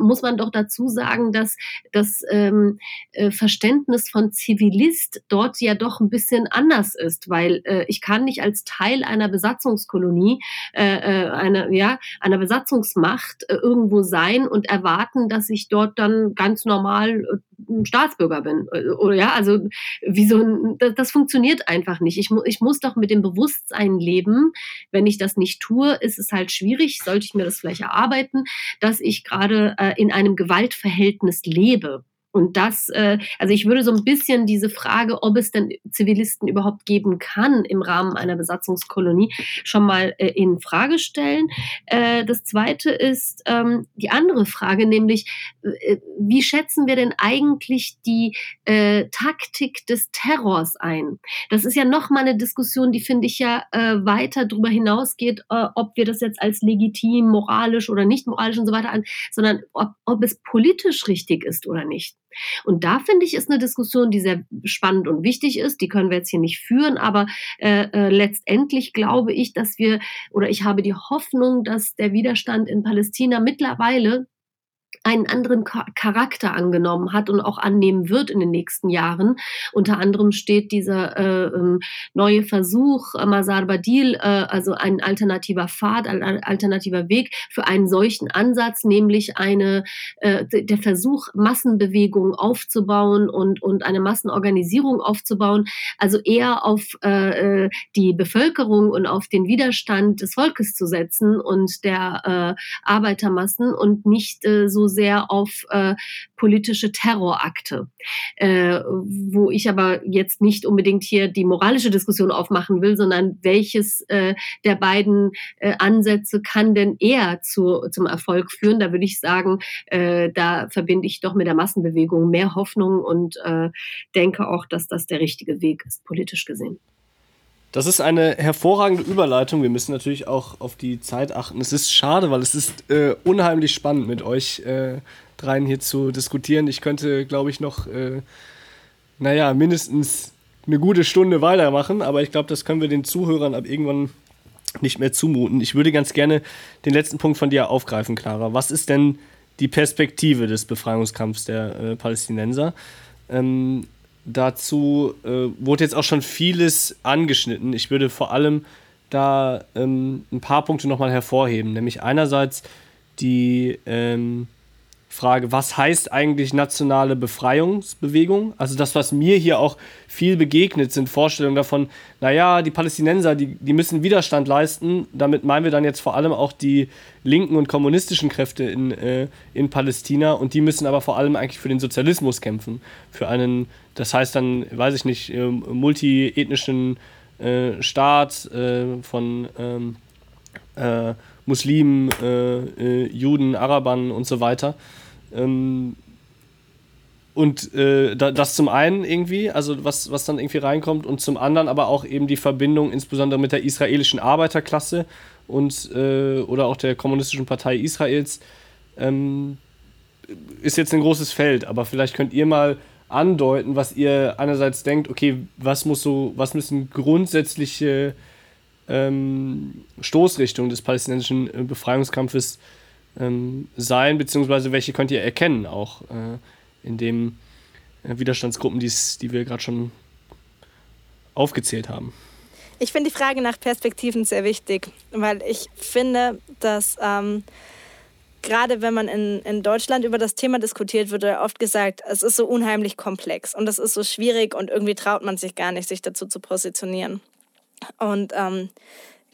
Äh, muss man doch dazu sagen, dass das ähm, äh, Verständnis von Zivilist dort ja doch ein bisschen anders ist, weil äh, ich kann nicht als Teil einer Besatzungskolonie, äh, äh einer, ja, einer Besatzungsmacht äh, irgendwo sein und erwarten, dass ich dort dann ganz normal äh, Staatsbürger bin. Oder ja, also wie so ein, das, das funktioniert einfach nicht. Ich, mu ich muss doch mit dem Bewusstsein leben. Wenn ich das nicht tue, ist es halt schwierig, sollte ich mir das vielleicht erarbeiten, dass ich gerade äh, in einem Gewaltverhältnis lebe. Und das, äh, also ich würde so ein bisschen diese Frage, ob es denn Zivilisten überhaupt geben kann im Rahmen einer Besatzungskolonie, schon mal äh, in Frage stellen. Äh, das zweite ist ähm, die andere Frage, nämlich äh, wie schätzen wir denn eigentlich die äh, Taktik des Terrors ein? Das ist ja nochmal eine Diskussion, die finde ich ja äh, weiter darüber hinausgeht, äh, ob wir das jetzt als legitim, moralisch oder nicht moralisch und so weiter an, sondern ob, ob es politisch richtig ist oder nicht. Und da finde ich, ist eine Diskussion, die sehr spannend und wichtig ist. Die können wir jetzt hier nicht führen, aber äh, äh, letztendlich glaube ich, dass wir oder ich habe die Hoffnung, dass der Widerstand in Palästina mittlerweile einen anderen Charakter angenommen hat und auch annehmen wird in den nächsten Jahren. Unter anderem steht dieser äh, ähm, neue Versuch, äh, Mazar Badil, äh, also ein alternativer Pfad, ein alternativer Weg für einen solchen Ansatz, nämlich eine, äh, der Versuch, Massenbewegungen aufzubauen und, und eine Massenorganisierung aufzubauen, also eher auf äh, äh, die Bevölkerung und auf den Widerstand des Volkes zu setzen und der Arbeitermassen und nicht so sehr auf äh, politische Terrorakte, äh, wo ich aber jetzt nicht unbedingt hier die moralische Diskussion aufmachen will, sondern welches äh, der beiden äh, Ansätze kann denn eher zu, zum Erfolg führen? Da würde ich sagen, äh, da verbinde ich doch mit der Massenbewegung mehr Hoffnung und äh, denke auch, dass das der richtige Weg ist, politisch gesehen. Das ist eine hervorragende Überleitung. Wir müssen natürlich auch auf die Zeit achten. Es ist schade, weil es ist äh, unheimlich spannend mit euch äh, dreien hier zu diskutieren. Ich könnte, glaube ich, noch, äh, naja, mindestens eine gute Stunde weitermachen, aber ich glaube, das können wir den Zuhörern ab irgendwann nicht mehr zumuten. Ich würde ganz gerne den letzten Punkt von dir aufgreifen, Clara. Was ist denn die Perspektive des Befreiungskampfs der äh, Palästinenser? Ähm, dazu äh, wurde jetzt auch schon vieles angeschnitten. Ich würde vor allem da ähm, ein paar Punkte nochmal hervorheben. Nämlich einerseits die ähm, Frage, was heißt eigentlich nationale Befreiungsbewegung? Also das, was mir hier auch viel begegnet, sind Vorstellungen davon, naja, die Palästinenser, die, die müssen Widerstand leisten. Damit meinen wir dann jetzt vor allem auch die linken und kommunistischen Kräfte in, äh, in Palästina und die müssen aber vor allem eigentlich für den Sozialismus kämpfen. Für einen, das heißt dann, weiß ich nicht, äh, multiethnischen äh, Staat äh, von ähm, äh, Muslimen, äh, Juden, Arabern und so weiter. Ähm, und äh, das zum einen irgendwie, also was, was dann irgendwie reinkommt, und zum anderen aber auch eben die Verbindung insbesondere mit der israelischen Arbeiterklasse und äh, oder auch der kommunistischen Partei Israels. Ähm, ist jetzt ein großes Feld, aber vielleicht könnt ihr mal andeuten, was ihr einerseits denkt, okay, was muss so, was müssen grundsätzliche ähm, Stoßrichtungen des palästinensischen äh, Befreiungskampfes ähm, sein, beziehungsweise welche könnt ihr erkennen, auch äh, in den äh, Widerstandsgruppen, die wir gerade schon aufgezählt haben. Ich finde die Frage nach Perspektiven sehr wichtig, weil ich finde, dass ähm, gerade wenn man in, in Deutschland über das Thema diskutiert, wird oft gesagt, es ist so unheimlich komplex und es ist so schwierig und irgendwie traut man sich gar nicht, sich dazu zu positionieren. Und ähm,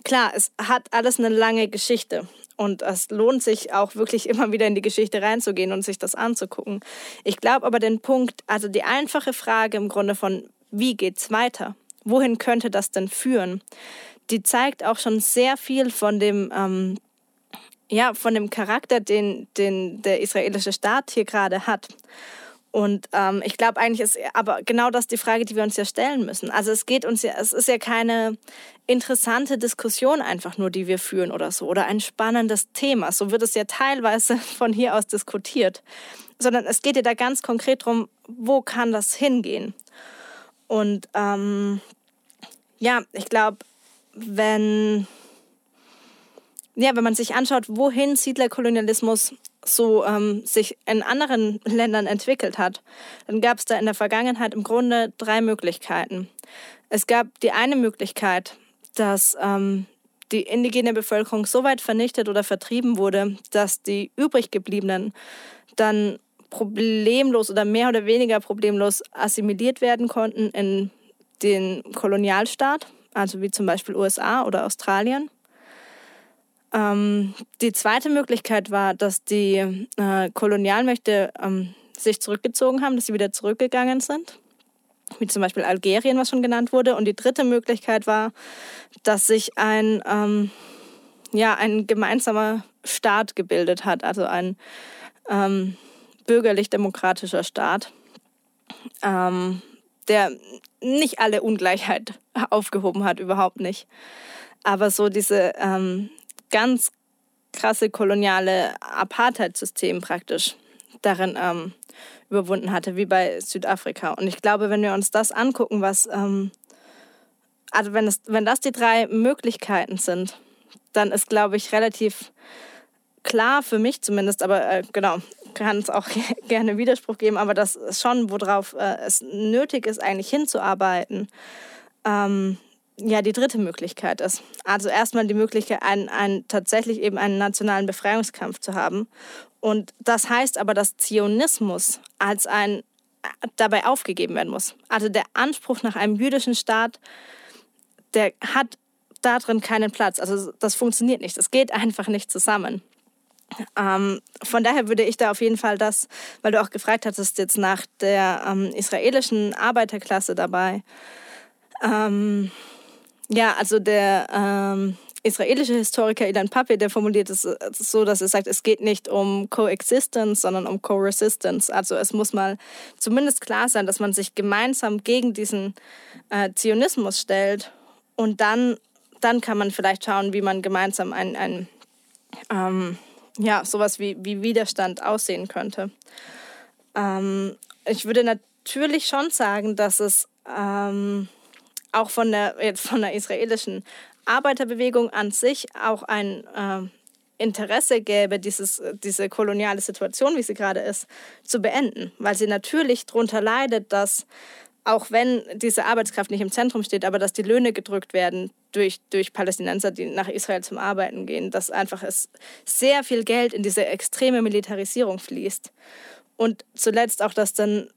klar, es hat alles eine lange Geschichte. Und es lohnt sich auch wirklich immer wieder in die Geschichte reinzugehen und sich das anzugucken. Ich glaube aber den Punkt, also die einfache Frage im Grunde von, wie geht's weiter? Wohin könnte das denn führen? Die zeigt auch schon sehr viel von dem, ähm, ja, von dem Charakter, den, den der israelische Staat hier gerade hat. Und ähm, ich glaube eigentlich ist aber genau das die Frage, die wir uns ja stellen müssen. Also es geht uns ja, es ist ja keine interessante Diskussion einfach nur, die wir führen oder so, oder ein spannendes Thema. So wird es ja teilweise von hier aus diskutiert. Sondern es geht ja da ganz konkret darum, wo kann das hingehen? Und ähm, ja, ich glaube, wenn, ja, wenn man sich anschaut, wohin Siedlerkolonialismus so ähm, sich in anderen Ländern entwickelt hat, dann gab es da in der Vergangenheit im Grunde drei Möglichkeiten. Es gab die eine Möglichkeit, dass ähm, die indigene Bevölkerung so weit vernichtet oder vertrieben wurde, dass die übrig gebliebenen dann problemlos oder mehr oder weniger problemlos assimiliert werden konnten in den Kolonialstaat, also wie zum Beispiel USA oder Australien. Ähm, die zweite Möglichkeit war, dass die äh, Kolonialmächte ähm, sich zurückgezogen haben, dass sie wieder zurückgegangen sind, wie zum Beispiel Algerien, was schon genannt wurde. Und die dritte Möglichkeit war, dass sich ein, ähm, ja, ein gemeinsamer Staat gebildet hat, also ein ähm, bürgerlich-demokratischer Staat, ähm, der nicht alle Ungleichheit aufgehoben hat, überhaupt nicht. Aber so diese ähm, ganz krasse koloniale Apartheid-System praktisch darin ähm, überwunden hatte, wie bei Südafrika. Und ich glaube, wenn wir uns das angucken, was, ähm, also wenn, es, wenn das die drei Möglichkeiten sind, dann ist, glaube ich, relativ klar für mich zumindest, aber äh, genau, kann es auch gerne Widerspruch geben, aber das ist schon, worauf äh, es nötig ist, eigentlich hinzuarbeiten, ähm, ja, die dritte Möglichkeit ist. Also erstmal die Möglichkeit, einen, einen, tatsächlich eben einen nationalen Befreiungskampf zu haben. Und das heißt aber, dass Zionismus als ein dabei aufgegeben werden muss. Also der Anspruch nach einem jüdischen Staat, der hat darin keinen Platz. Also das funktioniert nicht. Es geht einfach nicht zusammen. Ähm, von daher würde ich da auf jeden Fall das, weil du auch gefragt hattest, jetzt nach der ähm, israelischen Arbeiterklasse dabei. Ähm, ja, also der ähm, israelische Historiker Ilan Pape, der formuliert es so, dass er sagt, es geht nicht um Coexistence, sondern um Co-Resistance. Also es muss mal zumindest klar sein, dass man sich gemeinsam gegen diesen äh, Zionismus stellt und dann, dann kann man vielleicht schauen, wie man gemeinsam ein, ein ähm, ja, sowas wie, wie Widerstand aussehen könnte. Ähm, ich würde natürlich schon sagen, dass es ähm, auch von der, jetzt von der israelischen Arbeiterbewegung an sich auch ein äh, Interesse gäbe, dieses, diese koloniale Situation, wie sie gerade ist, zu beenden, weil sie natürlich darunter leidet, dass auch wenn diese Arbeitskraft nicht im Zentrum steht, aber dass die Löhne gedrückt werden durch, durch Palästinenser, die nach Israel zum Arbeiten gehen, dass einfach es sehr viel Geld in diese extreme Militarisierung fließt. Und zuletzt auch, dass dann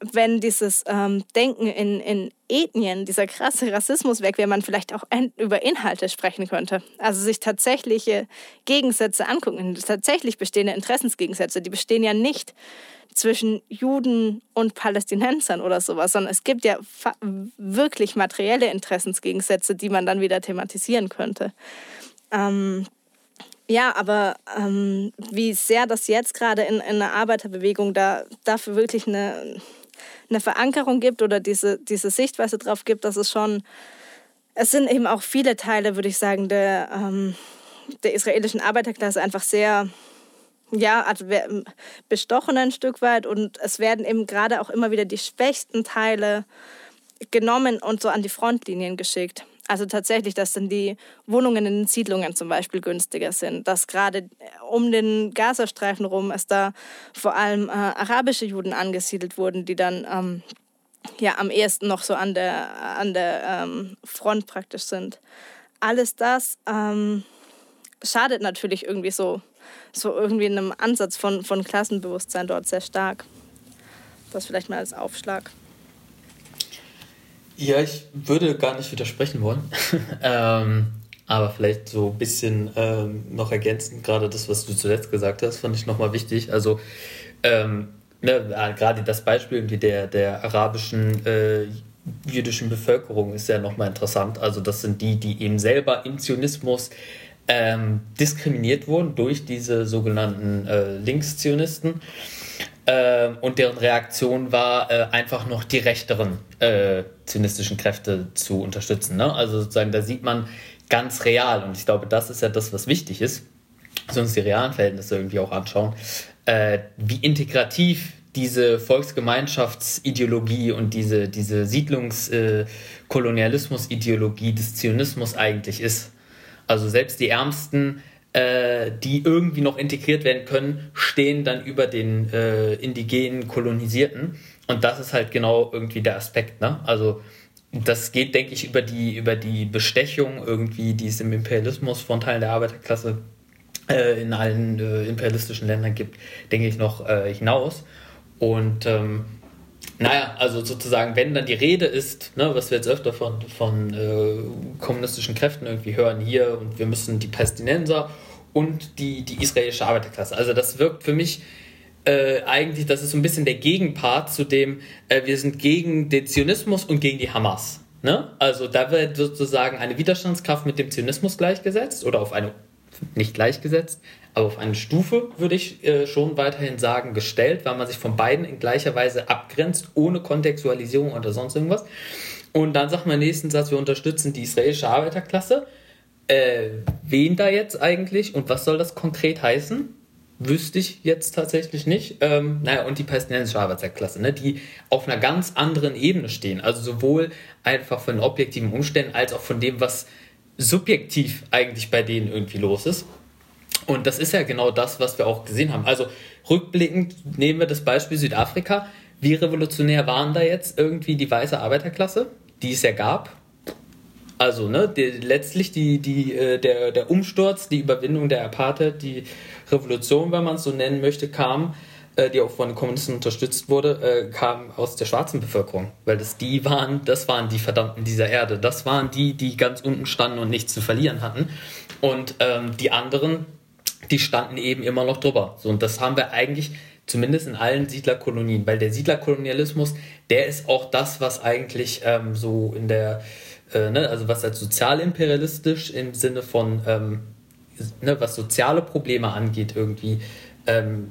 wenn dieses ähm, Denken in, in Ethnien, dieser krasse Rassismus weg wäre, man vielleicht auch über Inhalte sprechen könnte. Also sich tatsächliche Gegensätze angucken, tatsächlich bestehende Interessensgegensätze. Die bestehen ja nicht zwischen Juden und Palästinensern oder sowas, sondern es gibt ja wirklich materielle Interessensgegensätze, die man dann wieder thematisieren könnte. Ähm, ja, aber ähm, wie sehr das jetzt gerade in, in der Arbeiterbewegung da dafür wirklich eine eine Verankerung gibt oder diese, diese Sichtweise drauf gibt, dass es schon, es sind eben auch viele Teile, würde ich sagen, der, ähm, der israelischen Arbeiterklasse einfach sehr, ja, also bestochen ein Stück weit und es werden eben gerade auch immer wieder die schwächsten Teile genommen und so an die Frontlinien geschickt. Also tatsächlich, dass dann die Wohnungen in den Siedlungen zum Beispiel günstiger sind, dass gerade um den Gazastreifen rum es da vor allem äh, arabische Juden angesiedelt wurden, die dann ähm, ja am ehesten noch so an der, an der ähm, Front praktisch sind. Alles das ähm, schadet natürlich irgendwie so, so irgendwie einem Ansatz von, von Klassenbewusstsein dort sehr stark. Das vielleicht mal als Aufschlag. Ja, ich würde gar nicht widersprechen wollen. ähm, aber vielleicht so ein bisschen ähm, noch ergänzend, gerade das, was du zuletzt gesagt hast, fand ich nochmal wichtig. Also ähm, ne, gerade das Beispiel der, der arabischen äh, jüdischen Bevölkerung ist ja nochmal interessant. Also das sind die, die eben selber im Zionismus ähm, diskriminiert wurden durch diese sogenannten äh, Linkszionisten. Äh, und deren Reaktion war, äh, einfach noch die rechteren äh, zionistischen Kräfte zu unterstützen. Ne? Also sozusagen, da sieht man ganz real, und ich glaube, das ist ja das, was wichtig ist, dass wir uns die realen Verhältnisse irgendwie auch anschauen, äh, wie integrativ diese Volksgemeinschaftsideologie und diese, diese Siedlungskolonialismus-Ideologie des Zionismus eigentlich ist. Also selbst die ärmsten äh, die irgendwie noch integriert werden können, stehen dann über den äh, indigenen Kolonisierten. Und das ist halt genau irgendwie der Aspekt. Ne? Also das geht, denke ich, über die, über die Bestechung irgendwie, die es im Imperialismus von Teilen der Arbeiterklasse äh, in allen äh, imperialistischen Ländern gibt, denke ich, noch äh, hinaus. Und ähm, naja, also sozusagen, wenn dann die Rede ist, ne, was wir jetzt öfter von, von äh, kommunistischen Kräften irgendwie hören hier und wir müssen die Palästinenser und die, die israelische Arbeiterklasse. Also das wirkt für mich äh, eigentlich, das ist so ein bisschen der Gegenpart zu dem, äh, wir sind gegen den Zionismus und gegen die Hamas. Ne? Also da wird sozusagen eine Widerstandskraft mit dem Zionismus gleichgesetzt oder auf eine, nicht gleichgesetzt, aber auf eine Stufe, würde ich äh, schon weiterhin sagen, gestellt, weil man sich von beiden in gleicher Weise abgrenzt, ohne Kontextualisierung oder sonst irgendwas. Und dann sagt man im nächsten Satz, wir unterstützen die israelische Arbeiterklasse äh, wen da jetzt eigentlich und was soll das konkret heißen? Wüsste ich jetzt tatsächlich nicht. Ähm, naja, und die palästinensische Arbeiterklasse, ne, die auf einer ganz anderen Ebene stehen. Also sowohl einfach von objektiven Umständen als auch von dem, was subjektiv eigentlich bei denen irgendwie los ist. Und das ist ja genau das, was wir auch gesehen haben. Also rückblickend nehmen wir das Beispiel Südafrika. Wie revolutionär waren da jetzt irgendwie die weiße Arbeiterklasse, die es ja gab? Also, ne, die, letztlich die, die, äh, der, der Umsturz, die Überwindung der Apartheid, die Revolution, wenn man es so nennen möchte, kam, äh, die auch von den Kommunisten unterstützt wurde, äh, kam aus der schwarzen Bevölkerung. Weil das die waren, das waren die Verdammten dieser Erde. Das waren die, die ganz unten standen und nichts zu verlieren hatten. Und ähm, die anderen, die standen eben immer noch drüber. So, und das haben wir eigentlich zumindest in allen Siedlerkolonien, weil der Siedlerkolonialismus, der ist auch das, was eigentlich ähm, so in der, äh, ne, also was als sozialimperialistisch im Sinne von, ähm, ne, was soziale Probleme angeht, irgendwie, ähm,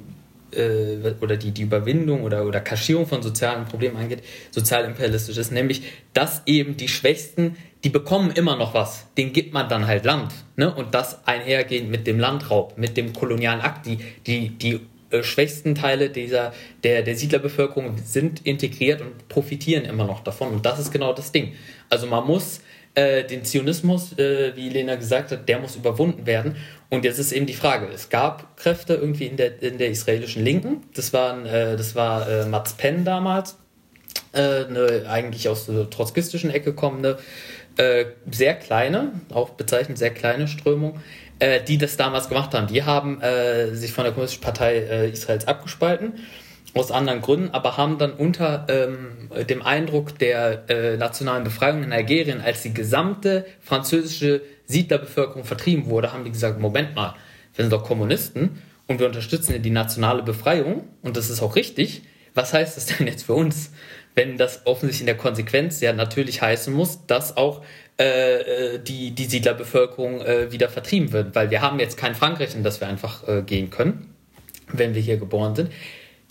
äh, oder die, die Überwindung oder, oder Kaschierung von sozialen Problemen angeht, sozialimperialistisch ist, nämlich, dass eben die Schwächsten, die bekommen immer noch was, denen gibt man dann halt Land. Ne? Und das einhergehend mit dem Landraub, mit dem kolonialen Akt, die, die, die schwächsten Teile dieser, der, der Siedlerbevölkerung sind integriert und profitieren immer noch davon. Und das ist genau das Ding. Also man muss äh, den Zionismus, äh, wie Lena gesagt hat, der muss überwunden werden. Und jetzt ist eben die Frage, es gab Kräfte irgendwie in der, in der israelischen Linken. Das, waren, äh, das war äh, Mats Penn damals, äh, eine eigentlich aus der trotzkistischen Ecke kommende, sehr kleine, auch bezeichnet sehr kleine Strömung, äh, die das damals gemacht haben. Die haben äh, sich von der Kommunistischen Partei äh, Israels abgespalten, aus anderen Gründen, aber haben dann unter ähm, dem Eindruck der äh, nationalen Befreiung in Algerien, als die gesamte französische Siedlerbevölkerung vertrieben wurde, haben die gesagt, Moment mal, wir sind doch Kommunisten und wir unterstützen die nationale Befreiung und das ist auch richtig. Was heißt das denn jetzt für uns? Wenn das offensichtlich in der Konsequenz ja natürlich heißen muss, dass auch äh, äh, die, die Siedlerbevölkerung äh, wieder vertrieben wird, weil wir haben jetzt kein Frankreich, in das wir einfach äh, gehen können, wenn wir hier geboren sind.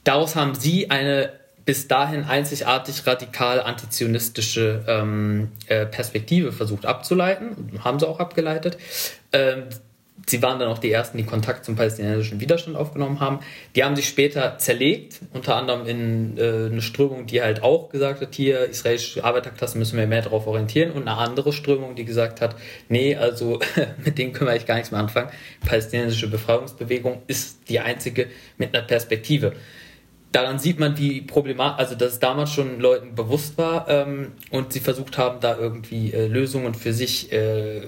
Daraus haben sie eine bis dahin einzigartig radikal antizionistische ähm, äh, Perspektive versucht abzuleiten, haben sie auch abgeleitet. Ähm, sie waren dann auch die ersten, die Kontakt zum palästinensischen Widerstand aufgenommen haben. Die haben sich später zerlegt, unter anderem in äh, eine Strömung, die halt auch gesagt hat, hier, israelische Arbeiterklasse müssen wir mehr darauf orientieren und eine andere Strömung, die gesagt hat, nee, also mit denen können wir eigentlich gar nichts mehr anfangen. Palästinensische Befreiungsbewegung ist die einzige mit einer Perspektive. Daran sieht man, wie problematisch, also dass es damals schon Leuten bewusst war ähm, und sie versucht haben, da irgendwie äh, Lösungen für sich äh,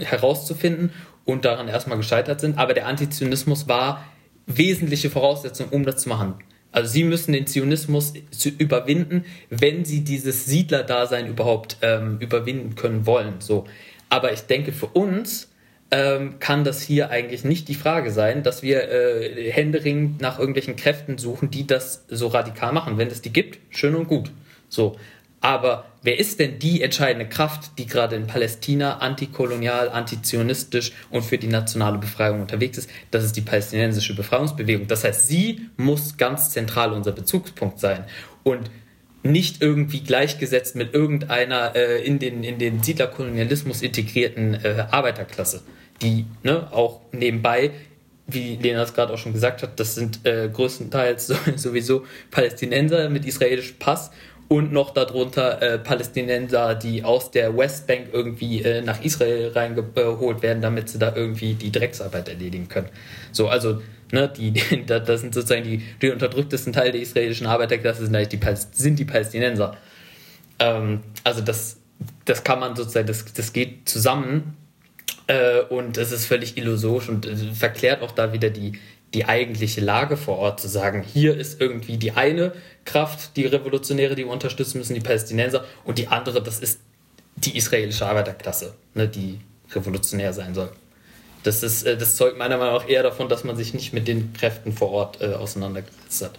herauszufinden und daran erstmal gescheitert sind. Aber der Antizionismus war wesentliche Voraussetzung, um das zu machen. Also sie müssen den Zionismus überwinden, wenn sie dieses Siedlerdasein überhaupt ähm, überwinden können wollen. So. Aber ich denke, für uns ähm, kann das hier eigentlich nicht die Frage sein, dass wir äh, händeringend nach irgendwelchen Kräften suchen, die das so radikal machen. Wenn es die gibt, schön und gut. So. Aber wer ist denn die entscheidende Kraft, die gerade in Palästina antikolonial, antizionistisch und für die nationale Befreiung unterwegs ist? Das ist die palästinensische Befreiungsbewegung. Das heißt, sie muss ganz zentral unser Bezugspunkt sein und nicht irgendwie gleichgesetzt mit irgendeiner äh, in, den, in den Siedlerkolonialismus integrierten äh, Arbeiterklasse, die ne, auch nebenbei wie Lena es gerade auch schon gesagt hat, das sind äh, größtenteils sowieso Palästinenser mit israelischem Pass und noch darunter äh, Palästinenser, die aus der Westbank irgendwie äh, nach Israel reingeholt werden, damit sie da irgendwie die Drecksarbeit erledigen können. So, also, ne, die, die das sind sozusagen die, die unterdrücktesten Teile der israelischen Arbeiterklasse sind, die, sind die Palästinenser. Ähm, also das, das kann man sozusagen, das, das geht zusammen äh, und es ist völlig illusorisch und äh, verklärt auch da wieder die, die eigentliche Lage vor Ort zu sagen, hier ist irgendwie die eine Kraft, die Revolutionäre, die wir unterstützen müssen, die Palästinenser, und die andere, das ist die israelische Arbeiterklasse, ne, die revolutionär sein soll. Das, ist, äh, das zeugt meiner Meinung nach eher davon, dass man sich nicht mit den Kräften vor Ort äh, auseinandergesetzt hat.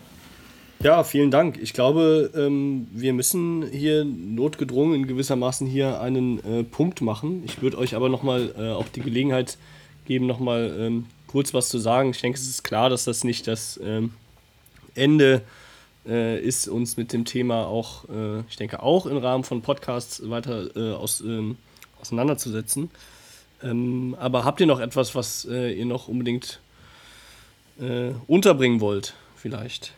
Ja, vielen Dank. Ich glaube, ähm, wir müssen hier notgedrungen in gewissermaßen hier einen äh, Punkt machen. Ich würde euch aber nochmal äh, auch die Gelegenheit geben, nochmal ähm, kurz was zu sagen. Ich denke, es ist klar, dass das nicht das ähm, Ende äh, ist, uns mit dem Thema auch, äh, ich denke, auch im Rahmen von Podcasts weiter äh, aus, ähm, auseinanderzusetzen. Ähm, aber habt ihr noch etwas, was äh, ihr noch unbedingt äh, unterbringen wollt, vielleicht?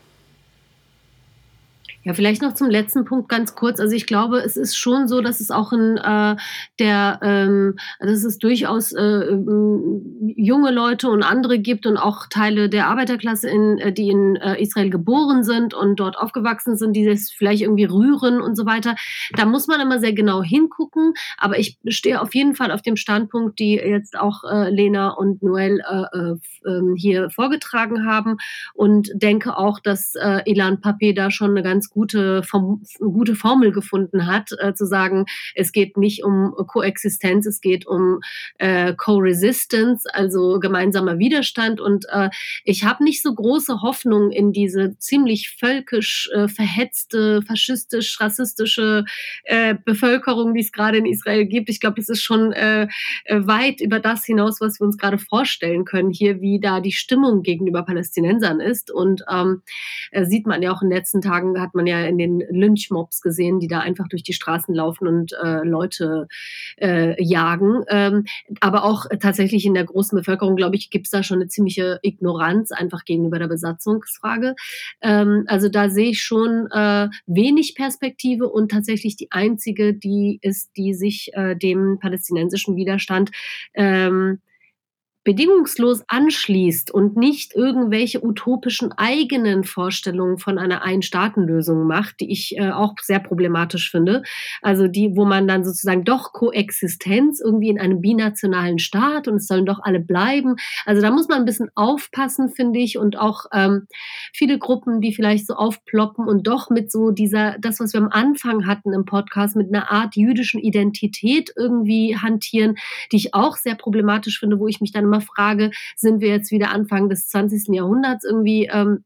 Ja, vielleicht noch zum letzten Punkt ganz kurz. Also ich glaube, es ist schon so, dass es auch in äh, der, ähm, dass es durchaus äh, ähm, junge Leute und andere gibt und auch Teile der Arbeiterklasse, in, äh, die in äh, Israel geboren sind und dort aufgewachsen sind, die das vielleicht irgendwie rühren und so weiter. Da muss man immer sehr genau hingucken. Aber ich stehe auf jeden Fall auf dem Standpunkt, die jetzt auch äh, Lena und Noel äh, äh, ähm, hier vorgetragen haben und denke auch, dass äh, Elan Pape da schon eine ganz gute, Form, gute Formel gefunden hat, äh, zu sagen, es geht nicht um Koexistenz, es geht um äh, Co-Resistance, also gemeinsamer Widerstand. Und äh, ich habe nicht so große Hoffnung in diese ziemlich völkisch äh, verhetzte, faschistisch, rassistische äh, Bevölkerung, die es gerade in Israel gibt. Ich glaube, es ist schon äh, äh, weit über das hinaus, was wir uns gerade vorstellen können, hier, wie da die Stimmung gegenüber Palästinensern ist. Und ähm, äh, sieht man ja auch in den letzten Tagen, hat man man ja in den Lynchmobs gesehen, die da einfach durch die Straßen laufen und äh, Leute äh, jagen. Ähm, aber auch tatsächlich in der großen Bevölkerung, glaube ich, gibt es da schon eine ziemliche Ignoranz einfach gegenüber der Besatzungsfrage. Ähm, also da sehe ich schon äh, wenig Perspektive und tatsächlich die einzige, die ist, die sich äh, dem palästinensischen Widerstand ähm, bedingungslos anschließt und nicht irgendwelche utopischen eigenen Vorstellungen von einer Ein-Staaten-Lösung macht, die ich äh, auch sehr problematisch finde. Also die, wo man dann sozusagen doch Koexistenz irgendwie in einem binationalen Staat und es sollen doch alle bleiben. Also da muss man ein bisschen aufpassen, finde ich, und auch ähm, viele Gruppen, die vielleicht so aufploppen und doch mit so dieser, das, was wir am Anfang hatten im Podcast, mit einer Art jüdischen Identität irgendwie hantieren, die ich auch sehr problematisch finde, wo ich mich dann immer frage, sind wir jetzt wieder Anfang des 20. Jahrhunderts irgendwie ähm,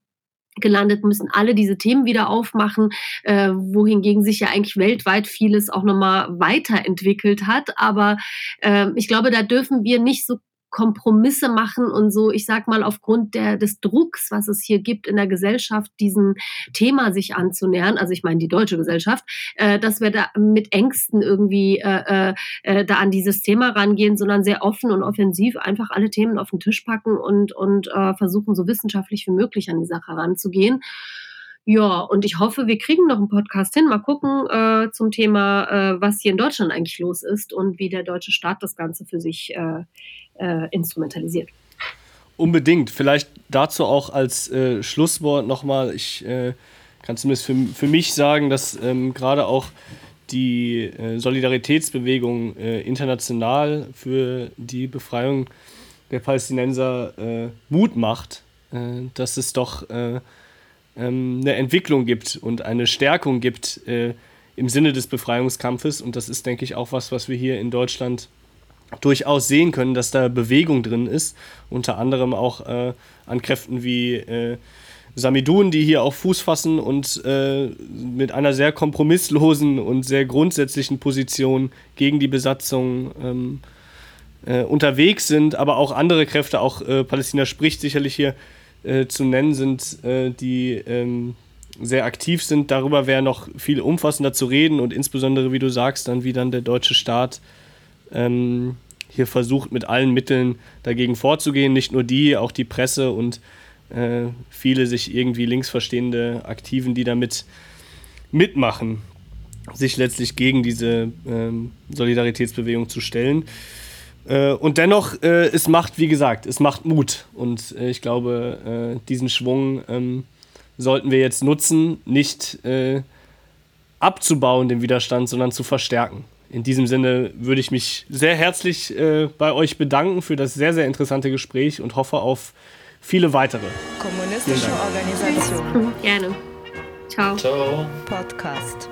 gelandet, müssen alle diese Themen wieder aufmachen, äh, wohingegen sich ja eigentlich weltweit vieles auch nochmal weiterentwickelt hat. Aber äh, ich glaube, da dürfen wir nicht so Kompromisse machen und so, ich sag mal, aufgrund der, des Drucks, was es hier gibt in der Gesellschaft, diesem Thema sich anzunähern, also ich meine die deutsche Gesellschaft, äh, dass wir da mit Ängsten irgendwie äh, äh, äh, da an dieses Thema rangehen, sondern sehr offen und offensiv einfach alle Themen auf den Tisch packen und, und äh, versuchen, so wissenschaftlich wie möglich an die Sache ranzugehen. Ja, und ich hoffe, wir kriegen noch einen Podcast hin. Mal gucken äh, zum Thema, äh, was hier in Deutschland eigentlich los ist und wie der deutsche Staat das Ganze für sich äh, äh, instrumentalisiert. Unbedingt. Vielleicht dazu auch als äh, Schlusswort nochmal. Ich äh, kann zumindest für, für mich sagen, dass ähm, gerade auch die Solidaritätsbewegung international für die Befreiung der Palästinenser Mut macht, dass es doch ähm, eine Entwicklung gibt und eine Stärkung gibt im Sinne des Befreiungskampfes. Und das ist, denke ich, auch was, was wir hier in Deutschland durchaus sehen können, dass da Bewegung drin ist. Unter anderem auch äh, an Kräften wie äh, Samidun, die hier auf Fuß fassen und äh, mit einer sehr kompromisslosen und sehr grundsätzlichen Position gegen die Besatzung ähm, äh, unterwegs sind, aber auch andere Kräfte, auch äh, Palästina spricht sicherlich hier äh, zu nennen sind, äh, die ähm, sehr aktiv sind. Darüber wäre noch viel umfassender zu reden und insbesondere, wie du sagst, dann wie dann der deutsche Staat ähm, hier versucht mit allen Mitteln dagegen vorzugehen. Nicht nur die, auch die Presse und äh, viele sich irgendwie linksverstehende Aktiven, die damit mitmachen, sich letztlich gegen diese ähm, Solidaritätsbewegung zu stellen. Äh, und dennoch, äh, es macht, wie gesagt, es macht Mut. Und äh, ich glaube, äh, diesen Schwung ähm, sollten wir jetzt nutzen, nicht äh, abzubauen, den Widerstand, sondern zu verstärken in diesem Sinne würde ich mich sehr herzlich äh, bei euch bedanken für das sehr, sehr interessante Gespräch und hoffe auf viele weitere. Kommunistische Organisation. Gerne. Ciao. Ciao. Podcast.